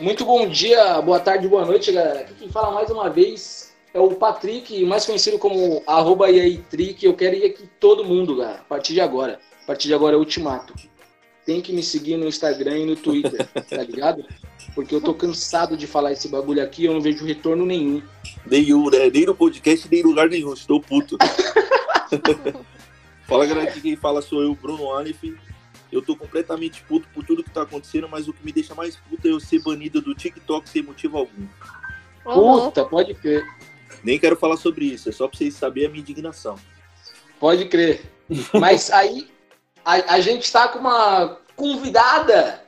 Muito bom dia, boa tarde, boa noite, galera. Aqui quem fala mais uma vez é o Patrick, mais conhecido como arroba. Eu quero ir aqui todo mundo, galera, a partir de agora. A partir de agora é ultimato. Tem que me seguir no Instagram e no Twitter, tá ligado? Porque eu tô cansado de falar esse bagulho aqui, eu não vejo retorno nenhum. Nenhum, né? Nem no podcast, nem em lugar nenhum. Estou puto. Fala, galera, aqui quem fala sou eu, Bruno Alif. Eu tô completamente puto por tudo que tá acontecendo, mas o que me deixa mais puto é eu ser banido do TikTok sem motivo algum. Puta, pode crer. Nem quero falar sobre isso, é só pra vocês saberem a minha indignação. Pode crer. Mas aí, a, a gente está com uma convidada,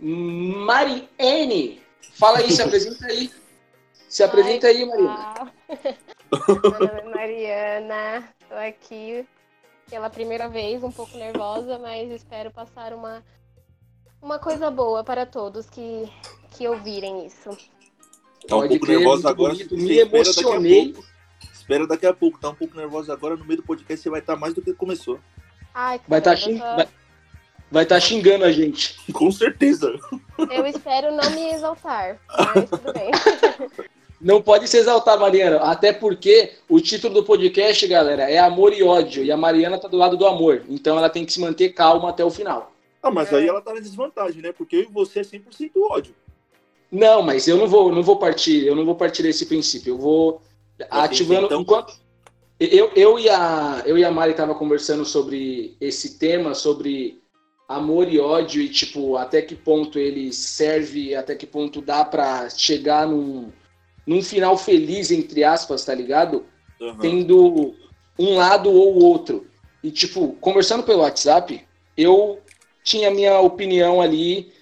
Mariene. Fala aí, se apresenta aí. Se apresenta aí, Mariana. Meu nome é Mariana, tô aqui pela primeira vez, um pouco nervosa, mas espero passar uma, uma coisa boa para todos que, que ouvirem isso. Tá um Pode pouco nervosa agora. Bonito, me emocionei. Espera daqui a pouco, tá um pouco nervosa agora. No meio do podcast você vai estar mais do que começou. Ai, vai estar tá xing... vai... vai tá xingando a gente. Com certeza. Eu espero não me exaltar, mas tudo bem. Não pode se exaltar, Mariana. Até porque o título do podcast, galera, é Amor e Ódio. E a Mariana tá do lado do amor. Então ela tem que se manter calma até o final. Ah, mas aí ela tá na desvantagem, né? Porque eu e você é 100% ódio. Não, mas eu não vou, não vou partir, eu não vou partir desse princípio. Eu vou ativando então... enquanto eu, eu e a eu e a Mari tava conversando sobre esse tema, sobre amor e ódio e tipo até que ponto ele serve, até que ponto dá para chegar num num final feliz, entre aspas, tá ligado? Uhum. Tendo um lado ou outro. E, tipo, conversando pelo WhatsApp, eu tinha minha opinião ali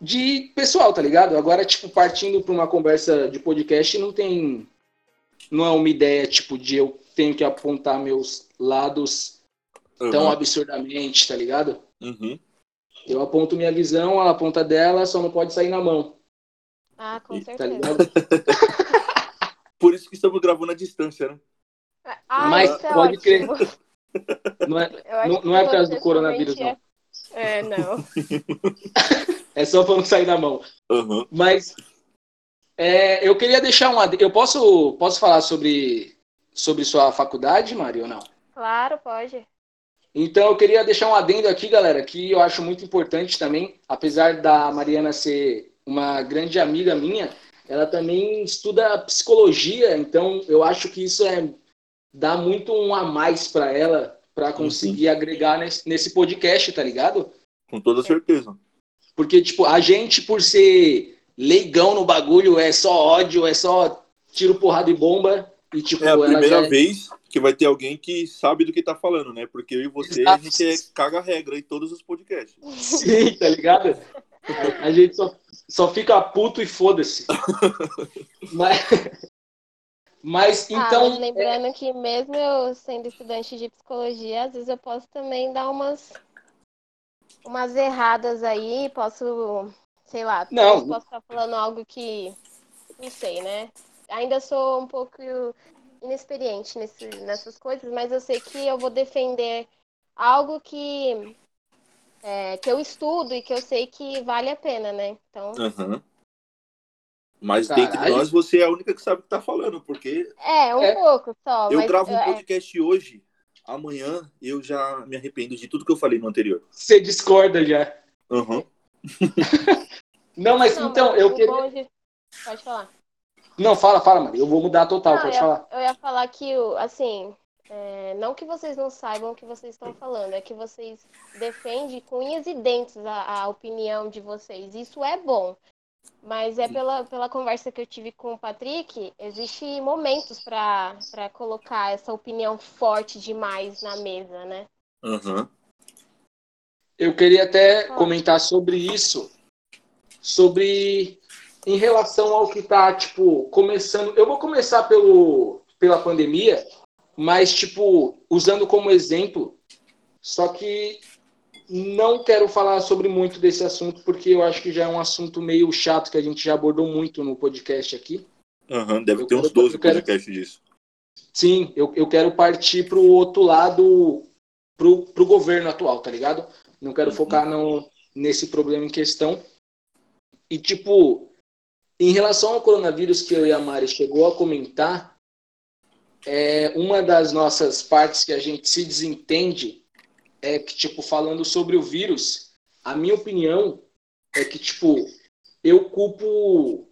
de pessoal, tá ligado? Agora, tipo, partindo para uma conversa de podcast, não tem. Não é uma ideia, tipo, de eu tenho que apontar meus lados uhum. tão absurdamente, tá ligado? Uhum. Eu aponto minha visão, ela aponta dela, só não pode sair na mão. Ah, com tá certeza. Tá Por isso que estamos gravando à distância, né? Ah, Mas é pode ótimo. crer. Não é, não, não é por causa do coronavírus, não. É, não. é só para não sair da mão. Uhum. Mas é, eu queria deixar uma. Eu posso, posso falar sobre, sobre sua faculdade, Mari, ou não? Claro, pode. Então eu queria deixar um adendo aqui, galera, que eu acho muito importante também, apesar da Mariana ser uma grande amiga minha, ela também estuda psicologia, então eu acho que isso é dá muito um a mais para ela para conseguir agregar nesse, nesse podcast, tá ligado? Com toda certeza. Porque tipo, a gente por ser leigão no bagulho, é só ódio, é só tiro, porrada e bomba e tipo, é a primeira já... vez que vai ter alguém que sabe do que tá falando, né? Porque eu e você, Exato. a gente é caga regra em todos os podcasts. Sim, tá ligado? A gente só, só fica puto e foda-se. mas, mas então. Ah, mas lembrando é... que mesmo eu sendo estudante de psicologia, às vezes eu posso também dar umas umas erradas aí, posso, sei lá, não. posso estar falando algo que não sei, né? Ainda sou um pouco inexperiente nesse, nessas coisas, mas eu sei que eu vou defender algo que é, que eu estudo e que eu sei que vale a pena, né? Então. Uhum. Mas Caralho. dentre nós, você é a única que sabe o que tá falando, porque. É, um é. pouco só. Eu gravo um é. podcast hoje, amanhã eu já me arrependo de tudo que eu falei no anterior. Você discorda já. Uhum. Não, mas Não, então, mas eu queria. De... Pode falar. Não, fala, fala, Maria. Eu vou mudar total, Não, pode eu, falar. Eu ia falar que, assim, é, não que vocês não saibam o que vocês estão falando, é que vocês defendem com unhas e dentes a, a opinião de vocês. Isso é bom. Mas é pela, pela conversa que eu tive com o Patrick, existe momentos para colocar essa opinião forte demais na mesa, né? Uhum. Eu queria até comentar sobre isso, sobre em relação ao que está tipo começando. Eu vou começar pelo pela pandemia, mas, tipo, usando como exemplo, só que não quero falar sobre muito desse assunto, porque eu acho que já é um assunto meio chato que a gente já abordou muito no podcast aqui. Uhum, deve eu ter quero, uns 12 quero, podcasts disso. Sim, eu, eu quero partir para o outro lado, pro, pro governo atual, tá ligado? Não quero uhum. focar no, nesse problema em questão. E, tipo, em relação ao coronavírus que eu e a Mari chegou a comentar, é, uma das nossas partes que a gente se desentende é que, tipo, falando sobre o vírus, a minha opinião é que, tipo, eu culpo,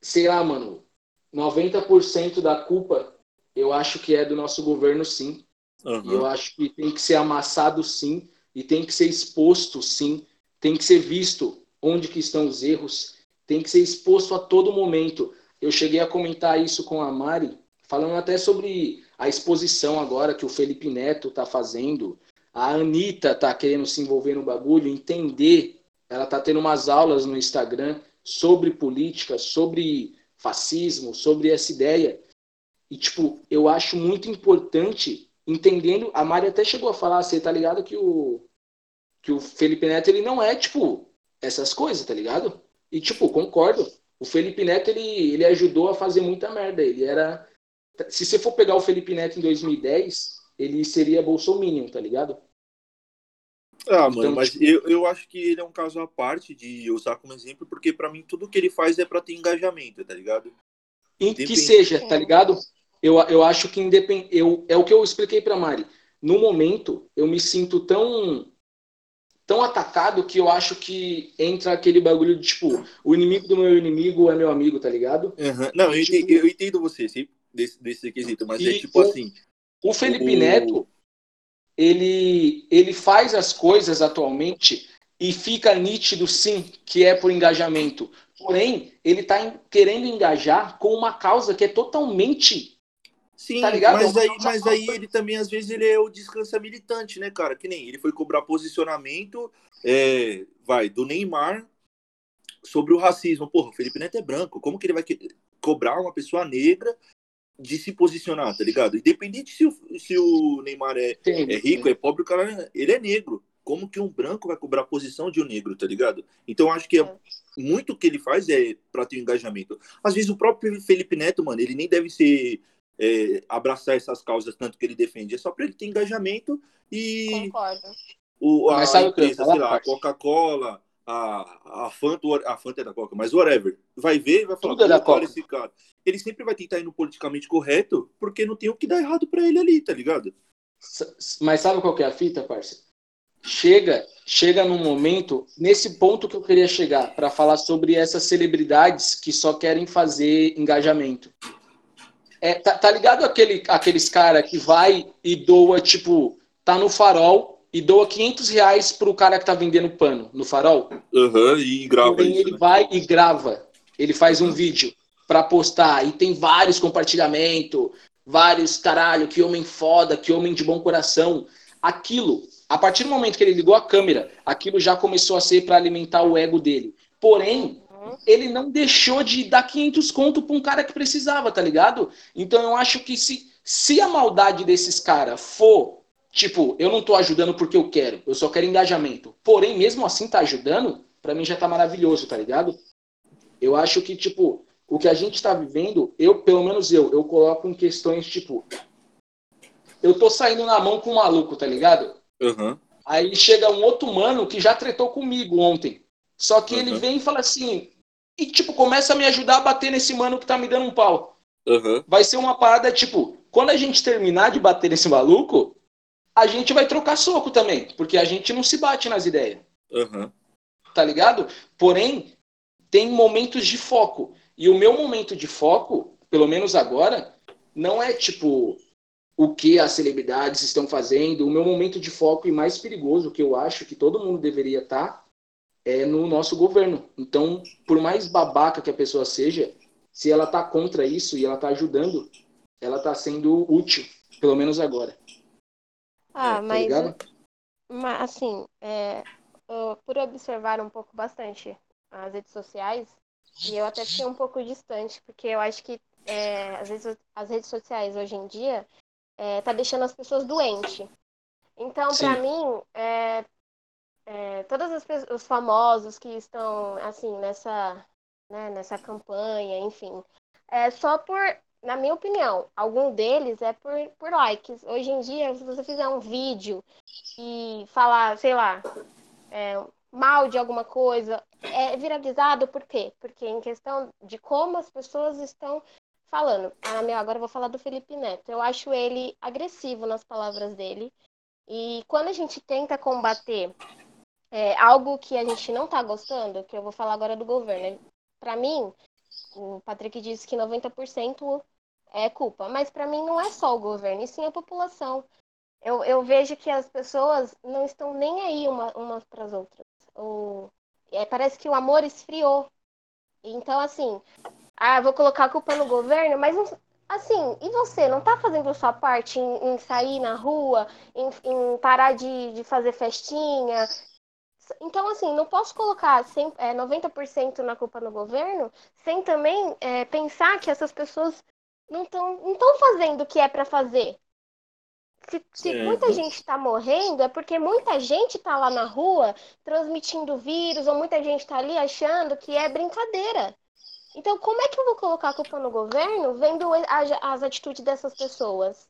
sei lá, mano, 90% da culpa eu acho que é do nosso governo, sim. Uhum. Eu acho que tem que ser amassado, sim, e tem que ser exposto, sim. Tem que ser visto onde que estão os erros, tem que ser exposto a todo momento. Eu cheguei a comentar isso com a Mari, falando até sobre a exposição agora que o Felipe Neto está fazendo. A Anitta está querendo se envolver no bagulho, entender. Ela está tendo umas aulas no Instagram sobre política, sobre fascismo, sobre essa ideia. E, tipo, eu acho muito importante, entendendo. A Mari até chegou a falar, você tá ligado que o, que o Felipe Neto, ele não é, tipo, essas coisas, tá ligado? E, tipo, concordo. O Felipe Neto, ele, ele ajudou a fazer muita merda. Ele era. Se você for pegar o Felipe Neto em 2010, ele seria Bolsominion, tá ligado? Ah, mano, então, mas tipo... eu, eu acho que ele é um caso à parte de usar como exemplo, porque para mim tudo que ele faz é para ter engajamento, tá ligado? Em que seja, tá ligado? Eu, eu acho que independ... eu, é o que eu expliquei para Mari. No momento, eu me sinto tão tão atacado que eu acho que entra aquele bagulho de tipo, o inimigo do meu inimigo é meu amigo, tá ligado? Uhum. Não, eu, tipo... entendo, eu entendo você, desse, desse quesito, mas é tipo o, assim. O Felipe o... Neto, ele, ele faz as coisas atualmente e fica nítido, sim, que é por engajamento. Porém, ele está querendo engajar com uma causa que é totalmente Sim, tá ligado? mas aí, mas aí ele também, às vezes, ele é o descansa militante, né, cara? Que nem ele foi cobrar posicionamento, é, vai, do Neymar sobre o racismo. Porra, o Felipe Neto é branco, como que ele vai cobrar uma pessoa negra de se posicionar, tá ligado? Independente se o, se o Neymar é, é rico, é pobre, o cara, ele é negro. Como que um branco vai cobrar a posição de um negro, tá ligado? Então, acho que é, é. muito que ele faz é pra ter um engajamento. Às vezes, o próprio Felipe Neto, mano, ele nem deve ser é, abraçar essas causas tanto que ele defende. É só para ele ter engajamento e. Concordo. O, a empresa, sei lá, a Coca-Cola, a, a Fanta, a Fanta é da Coca, mas whatever, vai ver e vai falar, Tudo é da Coca. esse cara. Ele sempre vai tentar ir no politicamente correto, porque não tem o que dar errado para ele ali, tá ligado? Mas sabe qual que é a fita, parceiro? Chega, chega num momento, nesse ponto que eu queria chegar, para falar sobre essas celebridades que só querem fazer engajamento. É, tá, tá, ligado aquele, aqueles cara que vai e doa, tipo, tá no farol e doa 500 reais pro cara que tá vendendo pano no farol? Aham, uhum, e grava Porém, isso, ele né? vai e grava. Ele faz um vídeo para postar e tem vários compartilhamentos, vários, caralho, que homem foda, que homem de bom coração. Aquilo, a partir do momento que ele ligou a câmera, aquilo já começou a ser para alimentar o ego dele. Porém, ele não deixou de dar 500 conto para um cara que precisava, tá ligado? Então eu acho que se, se a maldade desses caras for, tipo, eu não tô ajudando porque eu quero, eu só quero engajamento. Porém, mesmo assim tá ajudando, para mim já tá maravilhoso, tá ligado? Eu acho que, tipo, o que a gente tá vivendo, eu, pelo menos eu, eu coloco em questões, tipo, eu tô saindo na mão com um maluco, tá ligado? Uhum. Aí chega um outro mano que já tretou comigo ontem. Só que uhum. ele vem e fala assim, e, tipo, começa a me ajudar a bater nesse mano que tá me dando um pau. Uhum. Vai ser uma parada, tipo, quando a gente terminar de bater nesse maluco, a gente vai trocar soco também, porque a gente não se bate nas ideias. Uhum. Tá ligado? Porém, tem momentos de foco. E o meu momento de foco, pelo menos agora, não é tipo o que as celebridades estão fazendo. O meu momento de foco e mais perigoso, que eu acho que todo mundo deveria estar, tá, é no nosso governo. Então, por mais babaca que a pessoa seja, se ela está contra isso e ela está ajudando, ela está sendo útil, pelo menos agora. Ah, é, mas, tá mas assim, é, por observar um pouco bastante as redes sociais, e eu até fiquei um pouco distante, porque eu acho que é, as, redes, as redes sociais hoje em dia é, tá deixando as pessoas doentes. Então, para mim, é, é, todos os famosos que estão assim nessa né, nessa campanha, enfim, é só por, na minha opinião, algum deles é por, por likes. Hoje em dia, se você fizer um vídeo e falar, sei lá, é, mal de alguma coisa, é viralizado por quê? Porque em questão de como as pessoas estão falando. Ah, meu, agora eu vou falar do Felipe Neto. Eu acho ele agressivo nas palavras dele. E quando a gente tenta combater é, algo que a gente não está gostando, que eu vou falar agora do governo, para mim, o Patrick disse que 90% é culpa, mas para mim não é só o governo, e sim a população. Eu, eu vejo que as pessoas não estão nem aí uma, umas para as outras. O, é, parece que o amor esfriou. Então, assim, ah, vou colocar a culpa no governo, mas assim, e você não está fazendo a sua parte em, em sair na rua, em, em parar de, de, fazer festinha? Então, assim, não posso colocar 100, é, 90% na culpa no governo, sem também é, pensar que essas pessoas não estão não fazendo o que é para fazer. Se, se muita gente está morrendo, é porque muita gente está lá na rua transmitindo vírus, ou muita gente está ali achando que é brincadeira. Então, como é que eu vou colocar a culpa no governo vendo as, as atitudes dessas pessoas?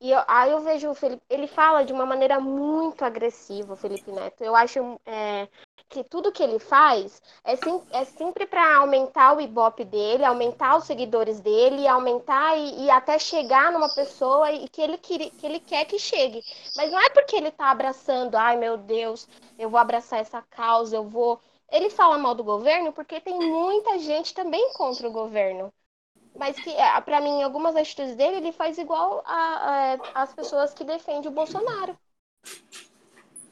E eu, aí eu vejo o Felipe, ele fala de uma maneira muito agressiva, o Felipe Neto. Eu acho é, que tudo que ele faz é, sim, é sempre para aumentar o ibope dele, aumentar os seguidores dele, aumentar e, e, até chegar numa pessoa e que ele, que, que ele quer que chegue. Mas não é porque ele está abraçando, ai meu Deus, eu vou abraçar essa causa, eu vou. Ele fala mal do governo porque tem muita gente também contra o governo mas que é, para mim algumas atitudes dele ele faz igual a, a, as pessoas que defendem o Bolsonaro.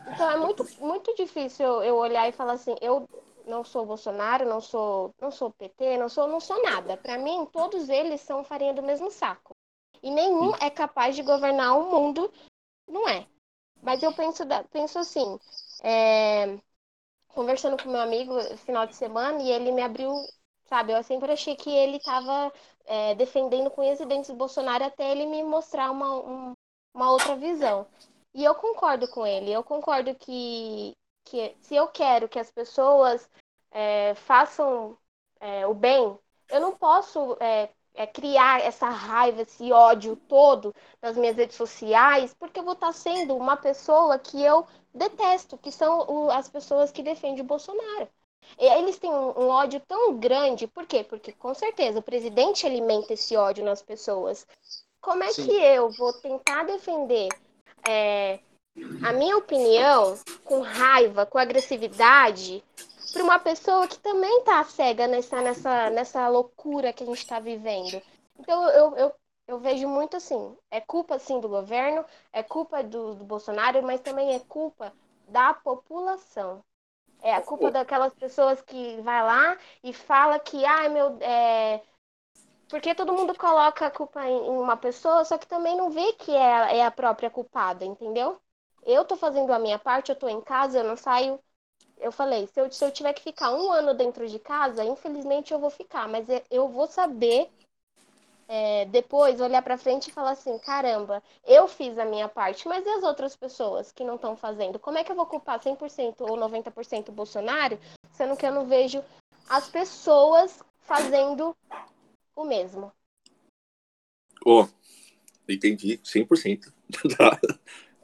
Então é muito muito difícil eu olhar e falar assim eu não sou Bolsonaro não sou não sou PT não sou não sou nada. Para mim todos eles são farinha do mesmo saco. E nenhum é capaz de governar o mundo não é. Mas eu penso penso assim é, conversando com meu amigo final de semana e ele me abriu Sabe, eu sempre achei que ele estava é, defendendo com os dentes Bolsonaro até ele me mostrar uma, um, uma outra visão. E eu concordo com ele. Eu concordo que, que se eu quero que as pessoas é, façam é, o bem, eu não posso é, é, criar essa raiva, esse ódio todo nas minhas redes sociais, porque eu vou estar sendo uma pessoa que eu detesto, que são as pessoas que defendem o Bolsonaro. Eles têm um, ódio tão grande, por quê? Porque com certeza o presidente alimenta esse ódio nas pessoas. Como é Sim. que eu vou tentar defender é, a minha opinião com raiva, com agressividade, para uma pessoa que também está cega nessa, nessa, nessa loucura que a gente está vivendo? Então eu, eu, eu vejo muito assim, é culpa sim do governo, é culpa do, do Bolsonaro, mas também é culpa da população. É a culpa daquelas pessoas que vai lá e fala que, ai meu. É... Porque todo mundo coloca a culpa em uma pessoa, só que também não vê que é, é a própria culpada, entendeu? Eu tô fazendo a minha parte, eu tô em casa, eu não saio. Eu falei, se eu, se eu tiver que ficar um ano dentro de casa, infelizmente eu vou ficar, mas eu vou saber é, depois olhar para frente e falar assim: caramba, eu fiz a minha parte, mas e as outras pessoas que não estão fazendo? Como é que eu vou culpar 100% ou 90% o Bolsonaro, sendo que eu não vejo as pessoas fazendo o mesmo? Ó, oh, entendi 100%.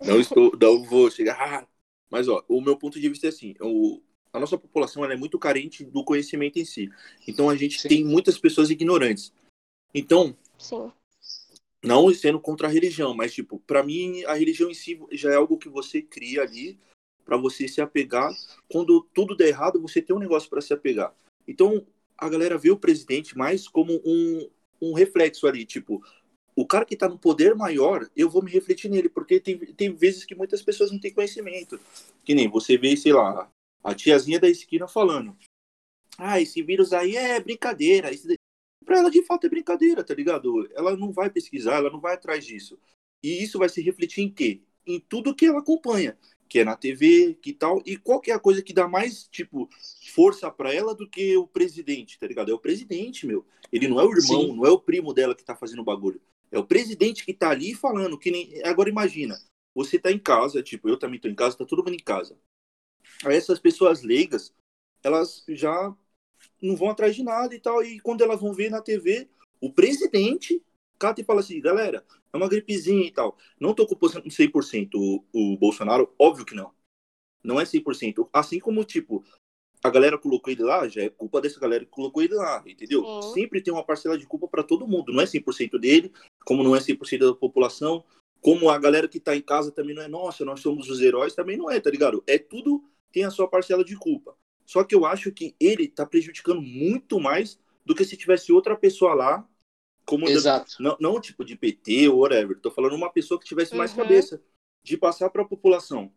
não estou, não vou chegar. Ah, mas ó, o meu ponto de vista é assim: o, a nossa população é muito carente do conhecimento em si. Então a gente Sim. tem muitas pessoas ignorantes. Então, Sim. não sendo contra a religião, mas tipo, para mim a religião em si já é algo que você cria ali para você se apegar. Quando tudo der errado, você tem um negócio para se apegar. Então, a galera vê o presidente mais como um, um reflexo ali, tipo, o cara que tá no poder maior, eu vou me refletir nele, porque tem, tem vezes que muitas pessoas não têm conhecimento. Que nem você vê, sei lá, a tiazinha da esquina falando. Ah, esse vírus aí é brincadeira. Pra ela, de fato, é brincadeira, tá ligado? Ela não vai pesquisar, ela não vai atrás disso. E isso vai se refletir em quê? Em tudo que ela acompanha, que é na TV, que tal. E qual que é a coisa que dá mais, tipo, força para ela do que o presidente, tá ligado? É o presidente, meu. Ele não é o irmão, Sim. não é o primo dela que tá fazendo o bagulho. É o presidente que tá ali falando, que nem. Agora imagina, você tá em casa, tipo, eu também tô em casa, tá todo mundo em casa. Aí essas pessoas leigas, elas já não vão atrás de nada e tal. E quando elas vão ver na TV, o presidente cata e fala assim, galera, é uma gripezinha e tal. Não tô culpando 100% o, o Bolsonaro, óbvio que não. Não é 100%. Assim como, tipo, a galera colocou ele lá, já é culpa dessa galera que colocou ele lá, entendeu? Sempre tem uma parcela de culpa para todo mundo. Não é 100% dele, como não é 100% da população, como a galera que tá em casa também não é, nossa, nós somos os heróis, também não é, tá ligado? É tudo tem a sua parcela de culpa. Só que eu acho que ele tá prejudicando muito mais do que se tivesse outra pessoa lá, como Exato. Não, não tipo de PT ou whatever. Tô falando uma pessoa que tivesse mais uhum. cabeça de passar para a população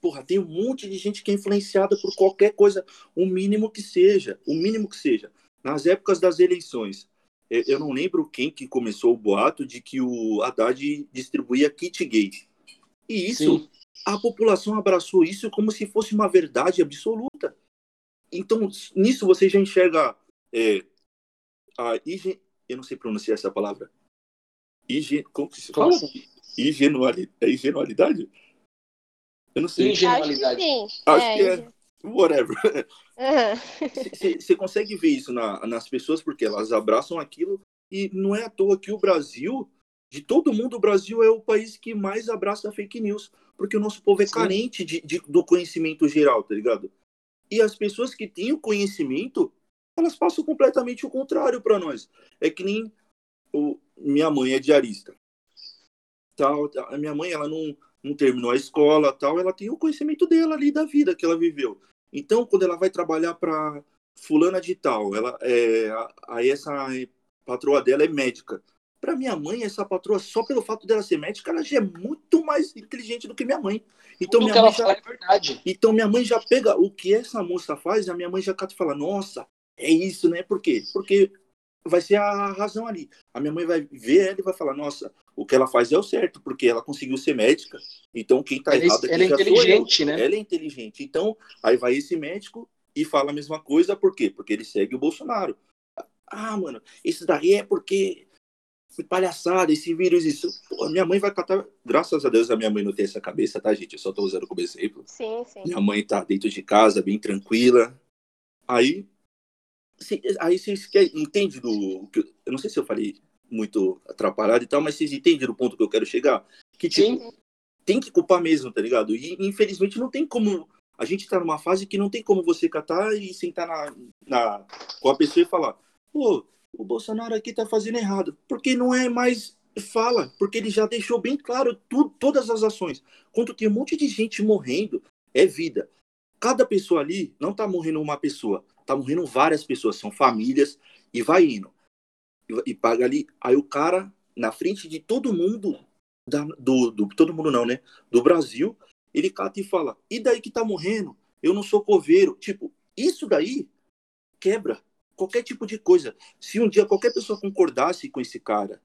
porra, tem um monte de gente que é influenciada por qualquer coisa, o mínimo que seja, o mínimo que seja. Nas épocas das eleições, eu não lembro quem que começou o boato de que o Haddad distribuía kit gay. E isso, Sim. A população abraçou isso como se fosse uma verdade absoluta. Então, nisso você já enxerga é, a higiene, eu não sei pronunciar essa palavra. Higiene, como que se fala? Higenualidade, é higenualidade? Eu não sei. Ingenualidade. Acho que, sim. Acho é, que é. Whatever. Você uhum. consegue ver isso na, nas pessoas porque elas abraçam aquilo e não é à toa que o Brasil, de todo mundo, o Brasil é o país que mais abraça fake news, porque o nosso povo é Sim. carente de, de, do conhecimento geral, tá ligado? E as pessoas que têm o conhecimento, elas passam completamente o contrário para nós. É que nem o, minha mãe é diarista. Tal, a minha mãe, ela não, não terminou a escola tal, ela tem o conhecimento dela ali da vida que ela viveu. Então, quando ela vai trabalhar para fulana de tal, ela é, aí essa patroa dela é médica. Para minha mãe, essa patroa, só pelo fato dela ser médica, ela já é muito mais inteligente do que minha mãe. Então, Tudo minha mãe já, é verdade. Então, minha mãe já pega o que essa moça faz, a minha mãe já cata e fala: Nossa, é isso, né? Por quê? Porque vai ser a razão ali. A minha mãe vai ver ela e vai falar: Nossa, o que ela faz é o certo, porque ela conseguiu ser médica. Então, quem está é errado aqui ela é inteligente, né? Ela é inteligente. Então, aí vai esse médico e fala a mesma coisa, por quê? Porque ele segue o Bolsonaro. Ah, mano, isso daí é porque palhaçada, esse vírus, isso. Pô, minha mãe vai catar. Graças a Deus a minha mãe não tem essa cabeça, tá, gente? Eu só tô usando como exemplo. Sim, sim. Minha mãe tá dentro de casa, bem tranquila. Aí aí vocês entendem do. Eu não sei se eu falei muito atrapalhado e tal, mas vocês entendem do ponto que eu quero chegar? Que tipo, Sim. tem que culpar mesmo, tá ligado? E infelizmente não tem como. A gente tá numa fase que não tem como você catar e sentar na, na, com a pessoa e falar: pô, o Bolsonaro aqui tá fazendo errado. Porque não é mais fala, porque ele já deixou bem claro todas as ações. Quando tem um monte de gente morrendo, é vida. Cada pessoa ali não tá morrendo uma pessoa, tá morrendo várias pessoas, são famílias, e vai indo. E, e paga ali. Aí o cara, na frente de todo mundo, da, do, do, todo mundo não, né? Do Brasil, ele cata e fala: e daí que tá morrendo? Eu não sou coveiro. Tipo, isso daí quebra qualquer tipo de coisa. Se um dia qualquer pessoa concordasse com esse cara,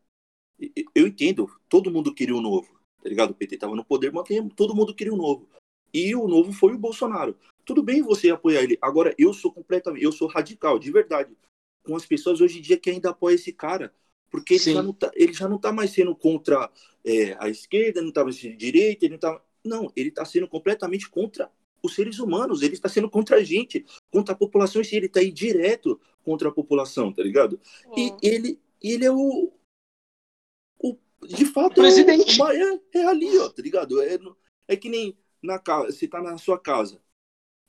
eu entendo, todo mundo queria o um novo, tá ligado? O PT tava no poder, mas todo mundo queria o um novo. E o novo foi o Bolsonaro. Tudo bem você apoiar ele. Agora, eu sou completamente, eu sou radical, de verdade, com as pessoas hoje em dia que ainda apoiam esse cara. Porque ele já, não tá, ele já não tá mais sendo contra é, a esquerda, não tá mais sendo direita, ele não tá. Não, ele está sendo completamente contra os seres humanos, ele está sendo contra a gente, contra a população, ele está aí direto contra a população, tá ligado? É. E ele, ele é o, o de fato, o presidente. É, é, é, ali, ó, tá ligado? É, é que nem na casa, você tá na sua casa,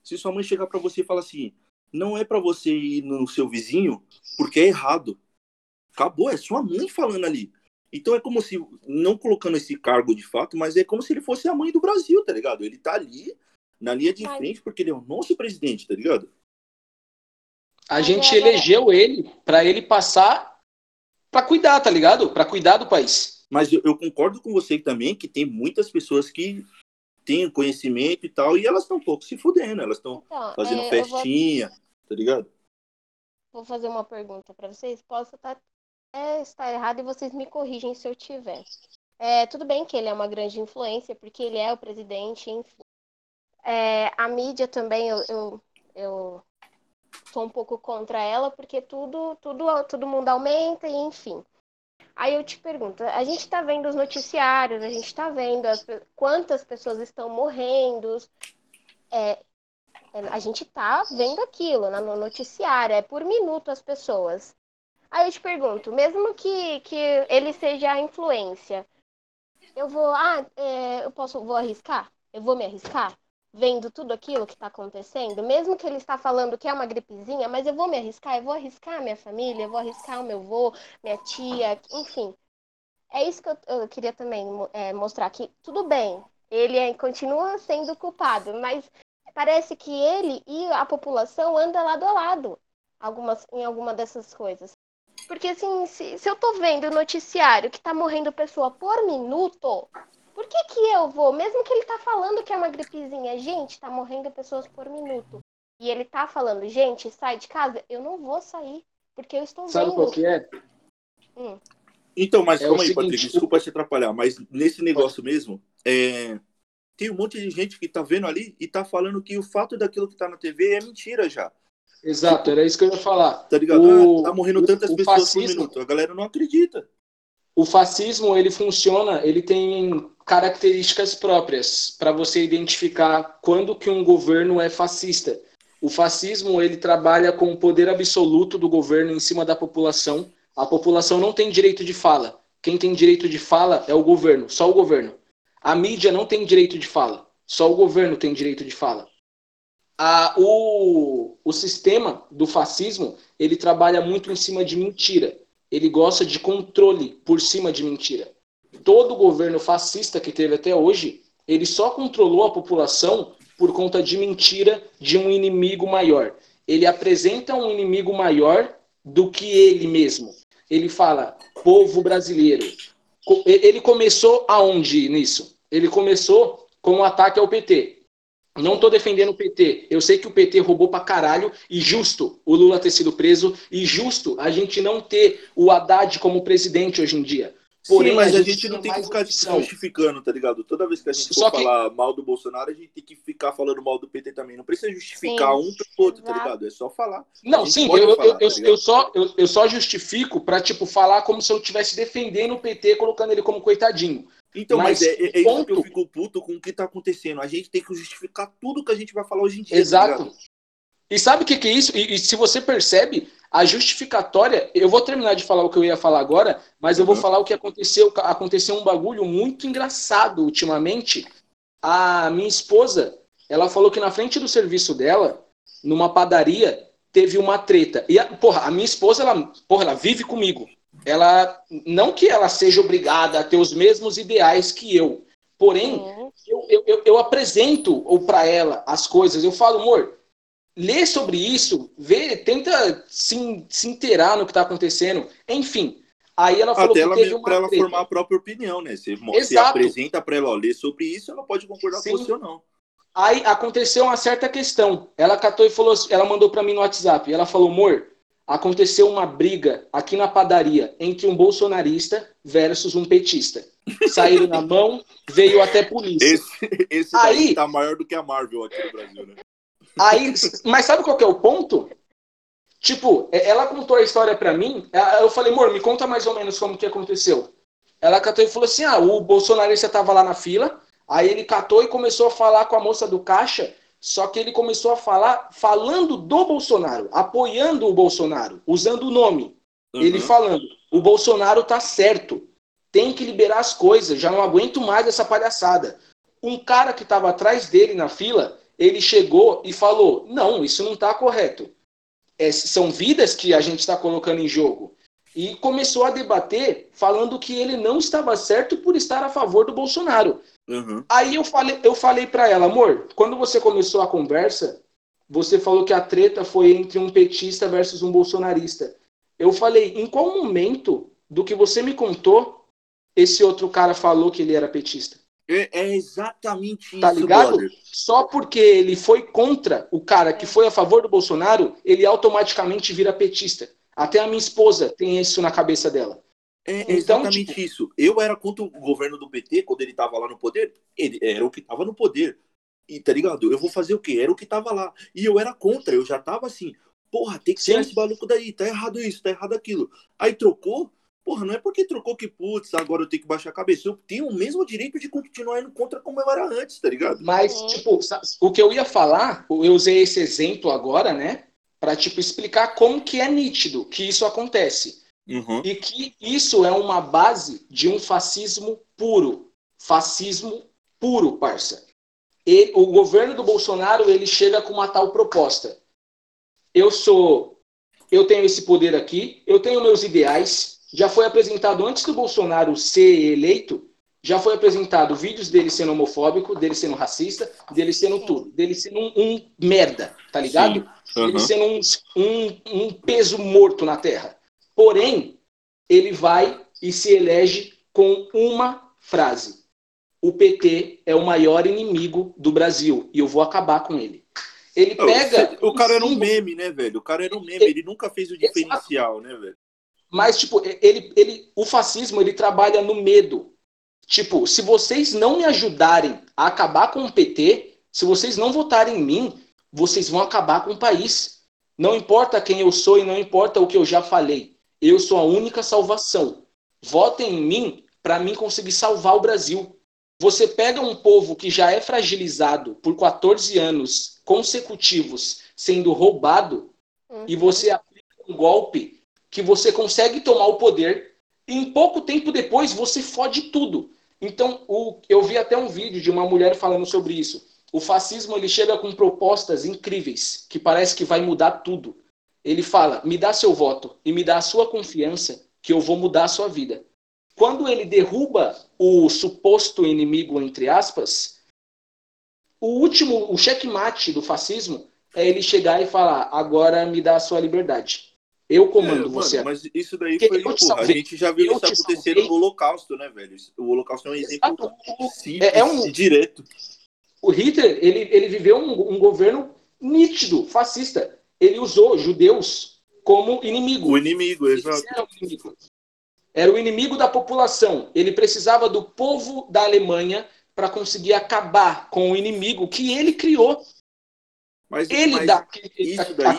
se sua mãe chegar para você e falar assim, não é para você ir no seu vizinho porque é errado. Acabou, é sua mãe falando ali. Então é como se, não colocando esse cargo de fato, mas é como se ele fosse a mãe do Brasil, tá ligado? Ele tá ali, na linha de frente, porque ele é o nosso presidente, tá ligado? A gente elegeu ele para ele passar para cuidar, tá ligado? Para cuidar do país. Mas eu, eu, concordo com você também que tem muitas pessoas que têm conhecimento e tal, e elas estão um pouco se fudendo, elas estão então, fazendo é, festinha, vou... tá ligado? Vou fazer uma pergunta para vocês. Posso estar, é, estar errado e vocês me corrigem se eu tiver. É, tudo bem que ele é uma grande influência, porque ele é o presidente, enfim. É, a mídia também, eu, eu, eu sou um pouco contra ela, porque tudo, tudo, todo mundo aumenta, e enfim. Aí eu te pergunto, a gente está vendo os noticiários, a gente está vendo as, quantas pessoas estão morrendo. É, é a gente está vendo aquilo no noticiário, é por minuto as pessoas. Aí eu te pergunto, mesmo que, que ele seja a influência, eu vou, ah, é, eu posso, vou arriscar? Eu vou me arriscar? Vendo tudo aquilo que está acontecendo, mesmo que ele está falando que é uma gripezinha, mas eu vou me arriscar, eu vou arriscar minha família, eu vou arriscar o meu avô, minha tia, enfim. É isso que eu, eu queria também é, mostrar que tudo bem, ele é, continua sendo culpado, mas parece que ele e a população andam lado a lado algumas, em alguma dessas coisas. Porque assim, se, se eu tô vendo o noticiário que tá morrendo pessoa por minuto, por que que eu vou, mesmo que ele tá falando que é uma gripezinha, gente, tá morrendo pessoas por minuto, e ele tá falando, gente, sai de casa, eu não vou sair, porque eu estou Sabe vendo. qual que é? Hum. Então, mas é calma aí, seguinte, Patrick, desculpa te atrapalhar, mas nesse negócio pode. mesmo, é, tem um monte de gente que tá vendo ali e tá falando que o fato daquilo que tá na TV é mentira já. Exato, era isso que eu ia falar. Tá ligado? O, ah, tá morrendo tantas o, pessoas fascismo, por minuto. A galera não acredita. O fascismo, ele funciona, ele tem características próprias para você identificar quando que um governo é fascista. O fascismo, ele trabalha com o poder absoluto do governo em cima da população. A população não tem direito de fala. Quem tem direito de fala é o governo, só o governo. A mídia não tem direito de fala, só o governo tem direito de fala a, o, o sistema do fascismo ele trabalha muito em cima de mentira. Ele gosta de controle por cima de mentira. Todo governo fascista que teve até hoje, ele só controlou a população por conta de mentira de um inimigo maior. Ele apresenta um inimigo maior do que ele mesmo. Ele fala, povo brasileiro. Ele começou aonde nisso? Ele começou com um ataque ao PT. Não estou defendendo o PT. Eu sei que o PT roubou pra caralho e justo o Lula ter sido preso e justo a gente não ter o Haddad como presidente hoje em dia. Porém, Sim, mas a gente, a gente não tem que ficar opção. justificando, tá ligado? Toda vez que a gente Só for que... falar mal do Bolsonaro, a gente tem que ficar falando mal do PT também. Não precisa justificar sim, um pro outro, tá ligado? É só falar. Não, sim, eu, falar, eu, eu, tá eu, só, eu, eu só justifico pra, tipo, falar como se eu estivesse defendendo o PT, colocando ele como coitadinho. Então, mas, mas é, é, é isso que eu fico puto com o que tá acontecendo. A gente tem que justificar tudo que a gente vai falar hoje em dia. Tá Exato. Tá e sabe o que, que é isso? E, e, se você percebe, a justificatória. Eu vou terminar de falar o que eu ia falar agora, mas eu vou uhum. falar o que aconteceu. Aconteceu um bagulho muito engraçado ultimamente. A minha esposa, ela falou que na frente do serviço dela, numa padaria, teve uma treta. E, a, porra, a minha esposa, ela, porra, ela vive comigo ela não que ela seja obrigada a ter os mesmos ideais que eu, porém uhum. eu, eu, eu, apresento para ela as coisas, eu falo, amor, lê sobre isso, vê, tenta se, se inteirar no que está acontecendo, enfim. Aí ela falou Até que ela teve uma para ela formar a própria opinião, né? Você, você apresenta para ela ó, ler sobre isso, ela pode concordar Sim. com você ou não. Aí aconteceu uma certa questão. Ela catou e falou, ela mandou para mim no WhatsApp. Ela falou, amor, aconteceu uma briga aqui na padaria entre um bolsonarista versus um petista. Saíram na mão, veio até polícia. Esse, esse aí tá maior do que a Marvel aqui no Brasil, né? Aí, mas sabe qual que é o ponto? Tipo, ela contou a história para mim, eu falei, amor, me conta mais ou menos como que aconteceu. Ela catou e falou assim: ah, o bolsonarista tava lá na fila, aí ele catou e começou a falar com a moça do caixa só que ele começou a falar falando do Bolsonaro, apoiando o Bolsonaro, usando o nome. Uhum. Ele falando: o Bolsonaro tá certo, tem que liberar as coisas, já não aguento mais essa palhaçada. Um cara que estava atrás dele na fila, ele chegou e falou: não, isso não está correto. É, são vidas que a gente está colocando em jogo. E começou a debater falando que ele não estava certo por estar a favor do Bolsonaro. Uhum. Aí eu falei, eu falei para ela, amor, quando você começou a conversa, você falou que a treta foi entre um petista versus um bolsonarista. Eu falei, em qual momento do que você me contou, esse outro cara falou que ele era petista? É, é exatamente tá isso. Tá ligado? Brother. Só porque ele foi contra o cara que foi a favor do Bolsonaro, ele automaticamente vira petista. Até a minha esposa tem isso na cabeça dela. É então, exatamente tipo... isso. Eu era contra o governo do PT quando ele tava lá no poder. Ele era o que tava no poder. E tá ligado? Eu vou fazer o quê? Era o que tava lá. E eu era contra. Eu já tava assim, porra, tem que ser esse maluco daí. Tá errado isso, tá errado aquilo. Aí trocou. Porra, não é porque trocou que, putz, agora eu tenho que baixar a cabeça. Eu tenho o mesmo direito de continuar indo contra como eu era antes, tá ligado? Mas, tipo, o que eu ia falar, eu usei esse exemplo agora, né? Pra, tipo, explicar como que é nítido que isso acontece. Uhum. E que isso é uma base de um fascismo puro. Fascismo puro, parça. ele, o governo do Bolsonaro ele chega com uma tal proposta. Eu sou, eu tenho esse poder aqui, eu tenho meus ideais. Já foi apresentado antes do Bolsonaro ser eleito, já foi apresentado vídeos dele sendo homofóbico, dele sendo racista, dele sendo tudo, dele sendo um, um merda, tá ligado? Uhum. Ele sendo um, um, um peso morto na Terra. Porém, ele vai e se elege com uma frase: o PT é o maior inimigo do Brasil e eu vou acabar com ele. Ele pega. O cara era um meme, né, velho? O cara era um meme, ele nunca fez o diferencial, né, velho? Mas, tipo, ele, ele, o fascismo ele trabalha no medo. Tipo, se vocês não me ajudarem a acabar com o PT, se vocês não votarem em mim, vocês vão acabar com o país. Não importa quem eu sou e não importa o que eu já falei. Eu sou a única salvação. Votem em mim para mim conseguir salvar o Brasil. Você pega um povo que já é fragilizado por 14 anos consecutivos sendo roubado uhum. e você aplica um golpe que você consegue tomar o poder e em pouco tempo depois você fode tudo. Então, o, eu vi até um vídeo de uma mulher falando sobre isso. O fascismo ele chega com propostas incríveis, que parece que vai mudar tudo. Ele fala: "Me dá seu voto e me dá a sua confiança que eu vou mudar a sua vida". Quando ele derruba o suposto inimigo, entre aspas, o último, o checkmate do fascismo é ele chegar e falar: agora me dá a sua liberdade. Eu comando é, você. Mano, mas isso daí foi, porra, a gente já viu isso acontecendo no Holocausto, né, velho? O Holocausto é um exemplo simples, é, é um, direto. O Hitler, ele, ele viveu um, um governo nítido, fascista. Ele usou judeus como inimigo. O inimigo, exato. Era o inimigo da população. Ele precisava do povo da Alemanha para conseguir acabar com o inimigo que ele criou. Mas, ele mas dá isso daí,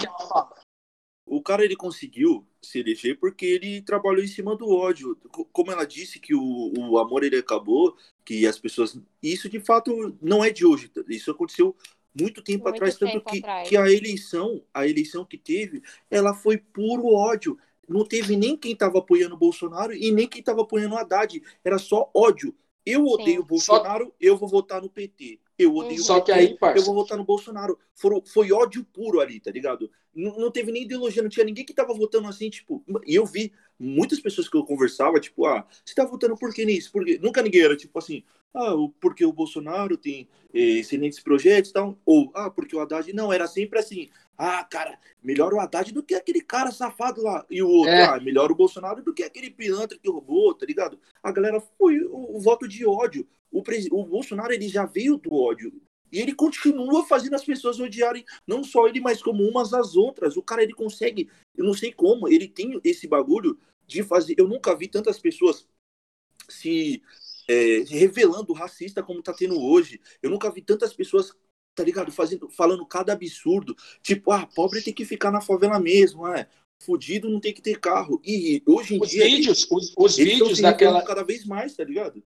o cara ele conseguiu se eleger porque ele trabalhou em cima do ódio. Como ela disse que o, o amor ele acabou, que as pessoas. Isso de fato não é de hoje. Isso aconteceu muito tempo muito atrás, tempo tanto que, atrás. que a eleição, a eleição que teve, ela foi puro ódio não teve nem quem estava apoiando o Bolsonaro e nem quem estava apoiando o Haddad. Era só ódio. Eu odeio o Bolsonaro, só... eu vou votar no PT. Eu odeio Só que aí, parça. eu vou votar no Bolsonaro. For, foi ódio puro ali, tá ligado? Não, não teve nem ideologia, não tinha ninguém que tava votando assim, tipo. E eu vi muitas pessoas que eu conversava, tipo, ah, você tá votando por que nisso? Porque nunca ninguém era tipo assim, ah, porque o Bolsonaro tem eh, excelentes projetos e tal, ou ah, porque o Haddad. Não, era sempre assim, ah, cara, melhor o Haddad do que aquele cara safado lá. E o outro, é. ah, melhor o Bolsonaro do que aquele pilantra que roubou, tá ligado? A galera foi o, o voto de ódio. O, o Bolsonaro, ele já veio do ódio. E ele continua fazendo as pessoas odiarem não só ele, mas como umas às outras. O cara, ele consegue, eu não sei como, ele tem esse bagulho de fazer. Eu nunca vi tantas pessoas se é, revelando racista como tá tendo hoje. Eu nunca vi tantas pessoas tá ligado? Fazendo, falando cada absurdo. Tipo, ah, pobre tem que ficar na favela mesmo, é. Fudido não tem que ter carro. E hoje em os dia. Vídeos, os, os vídeos daquela. Cada vez mais, tá ligado?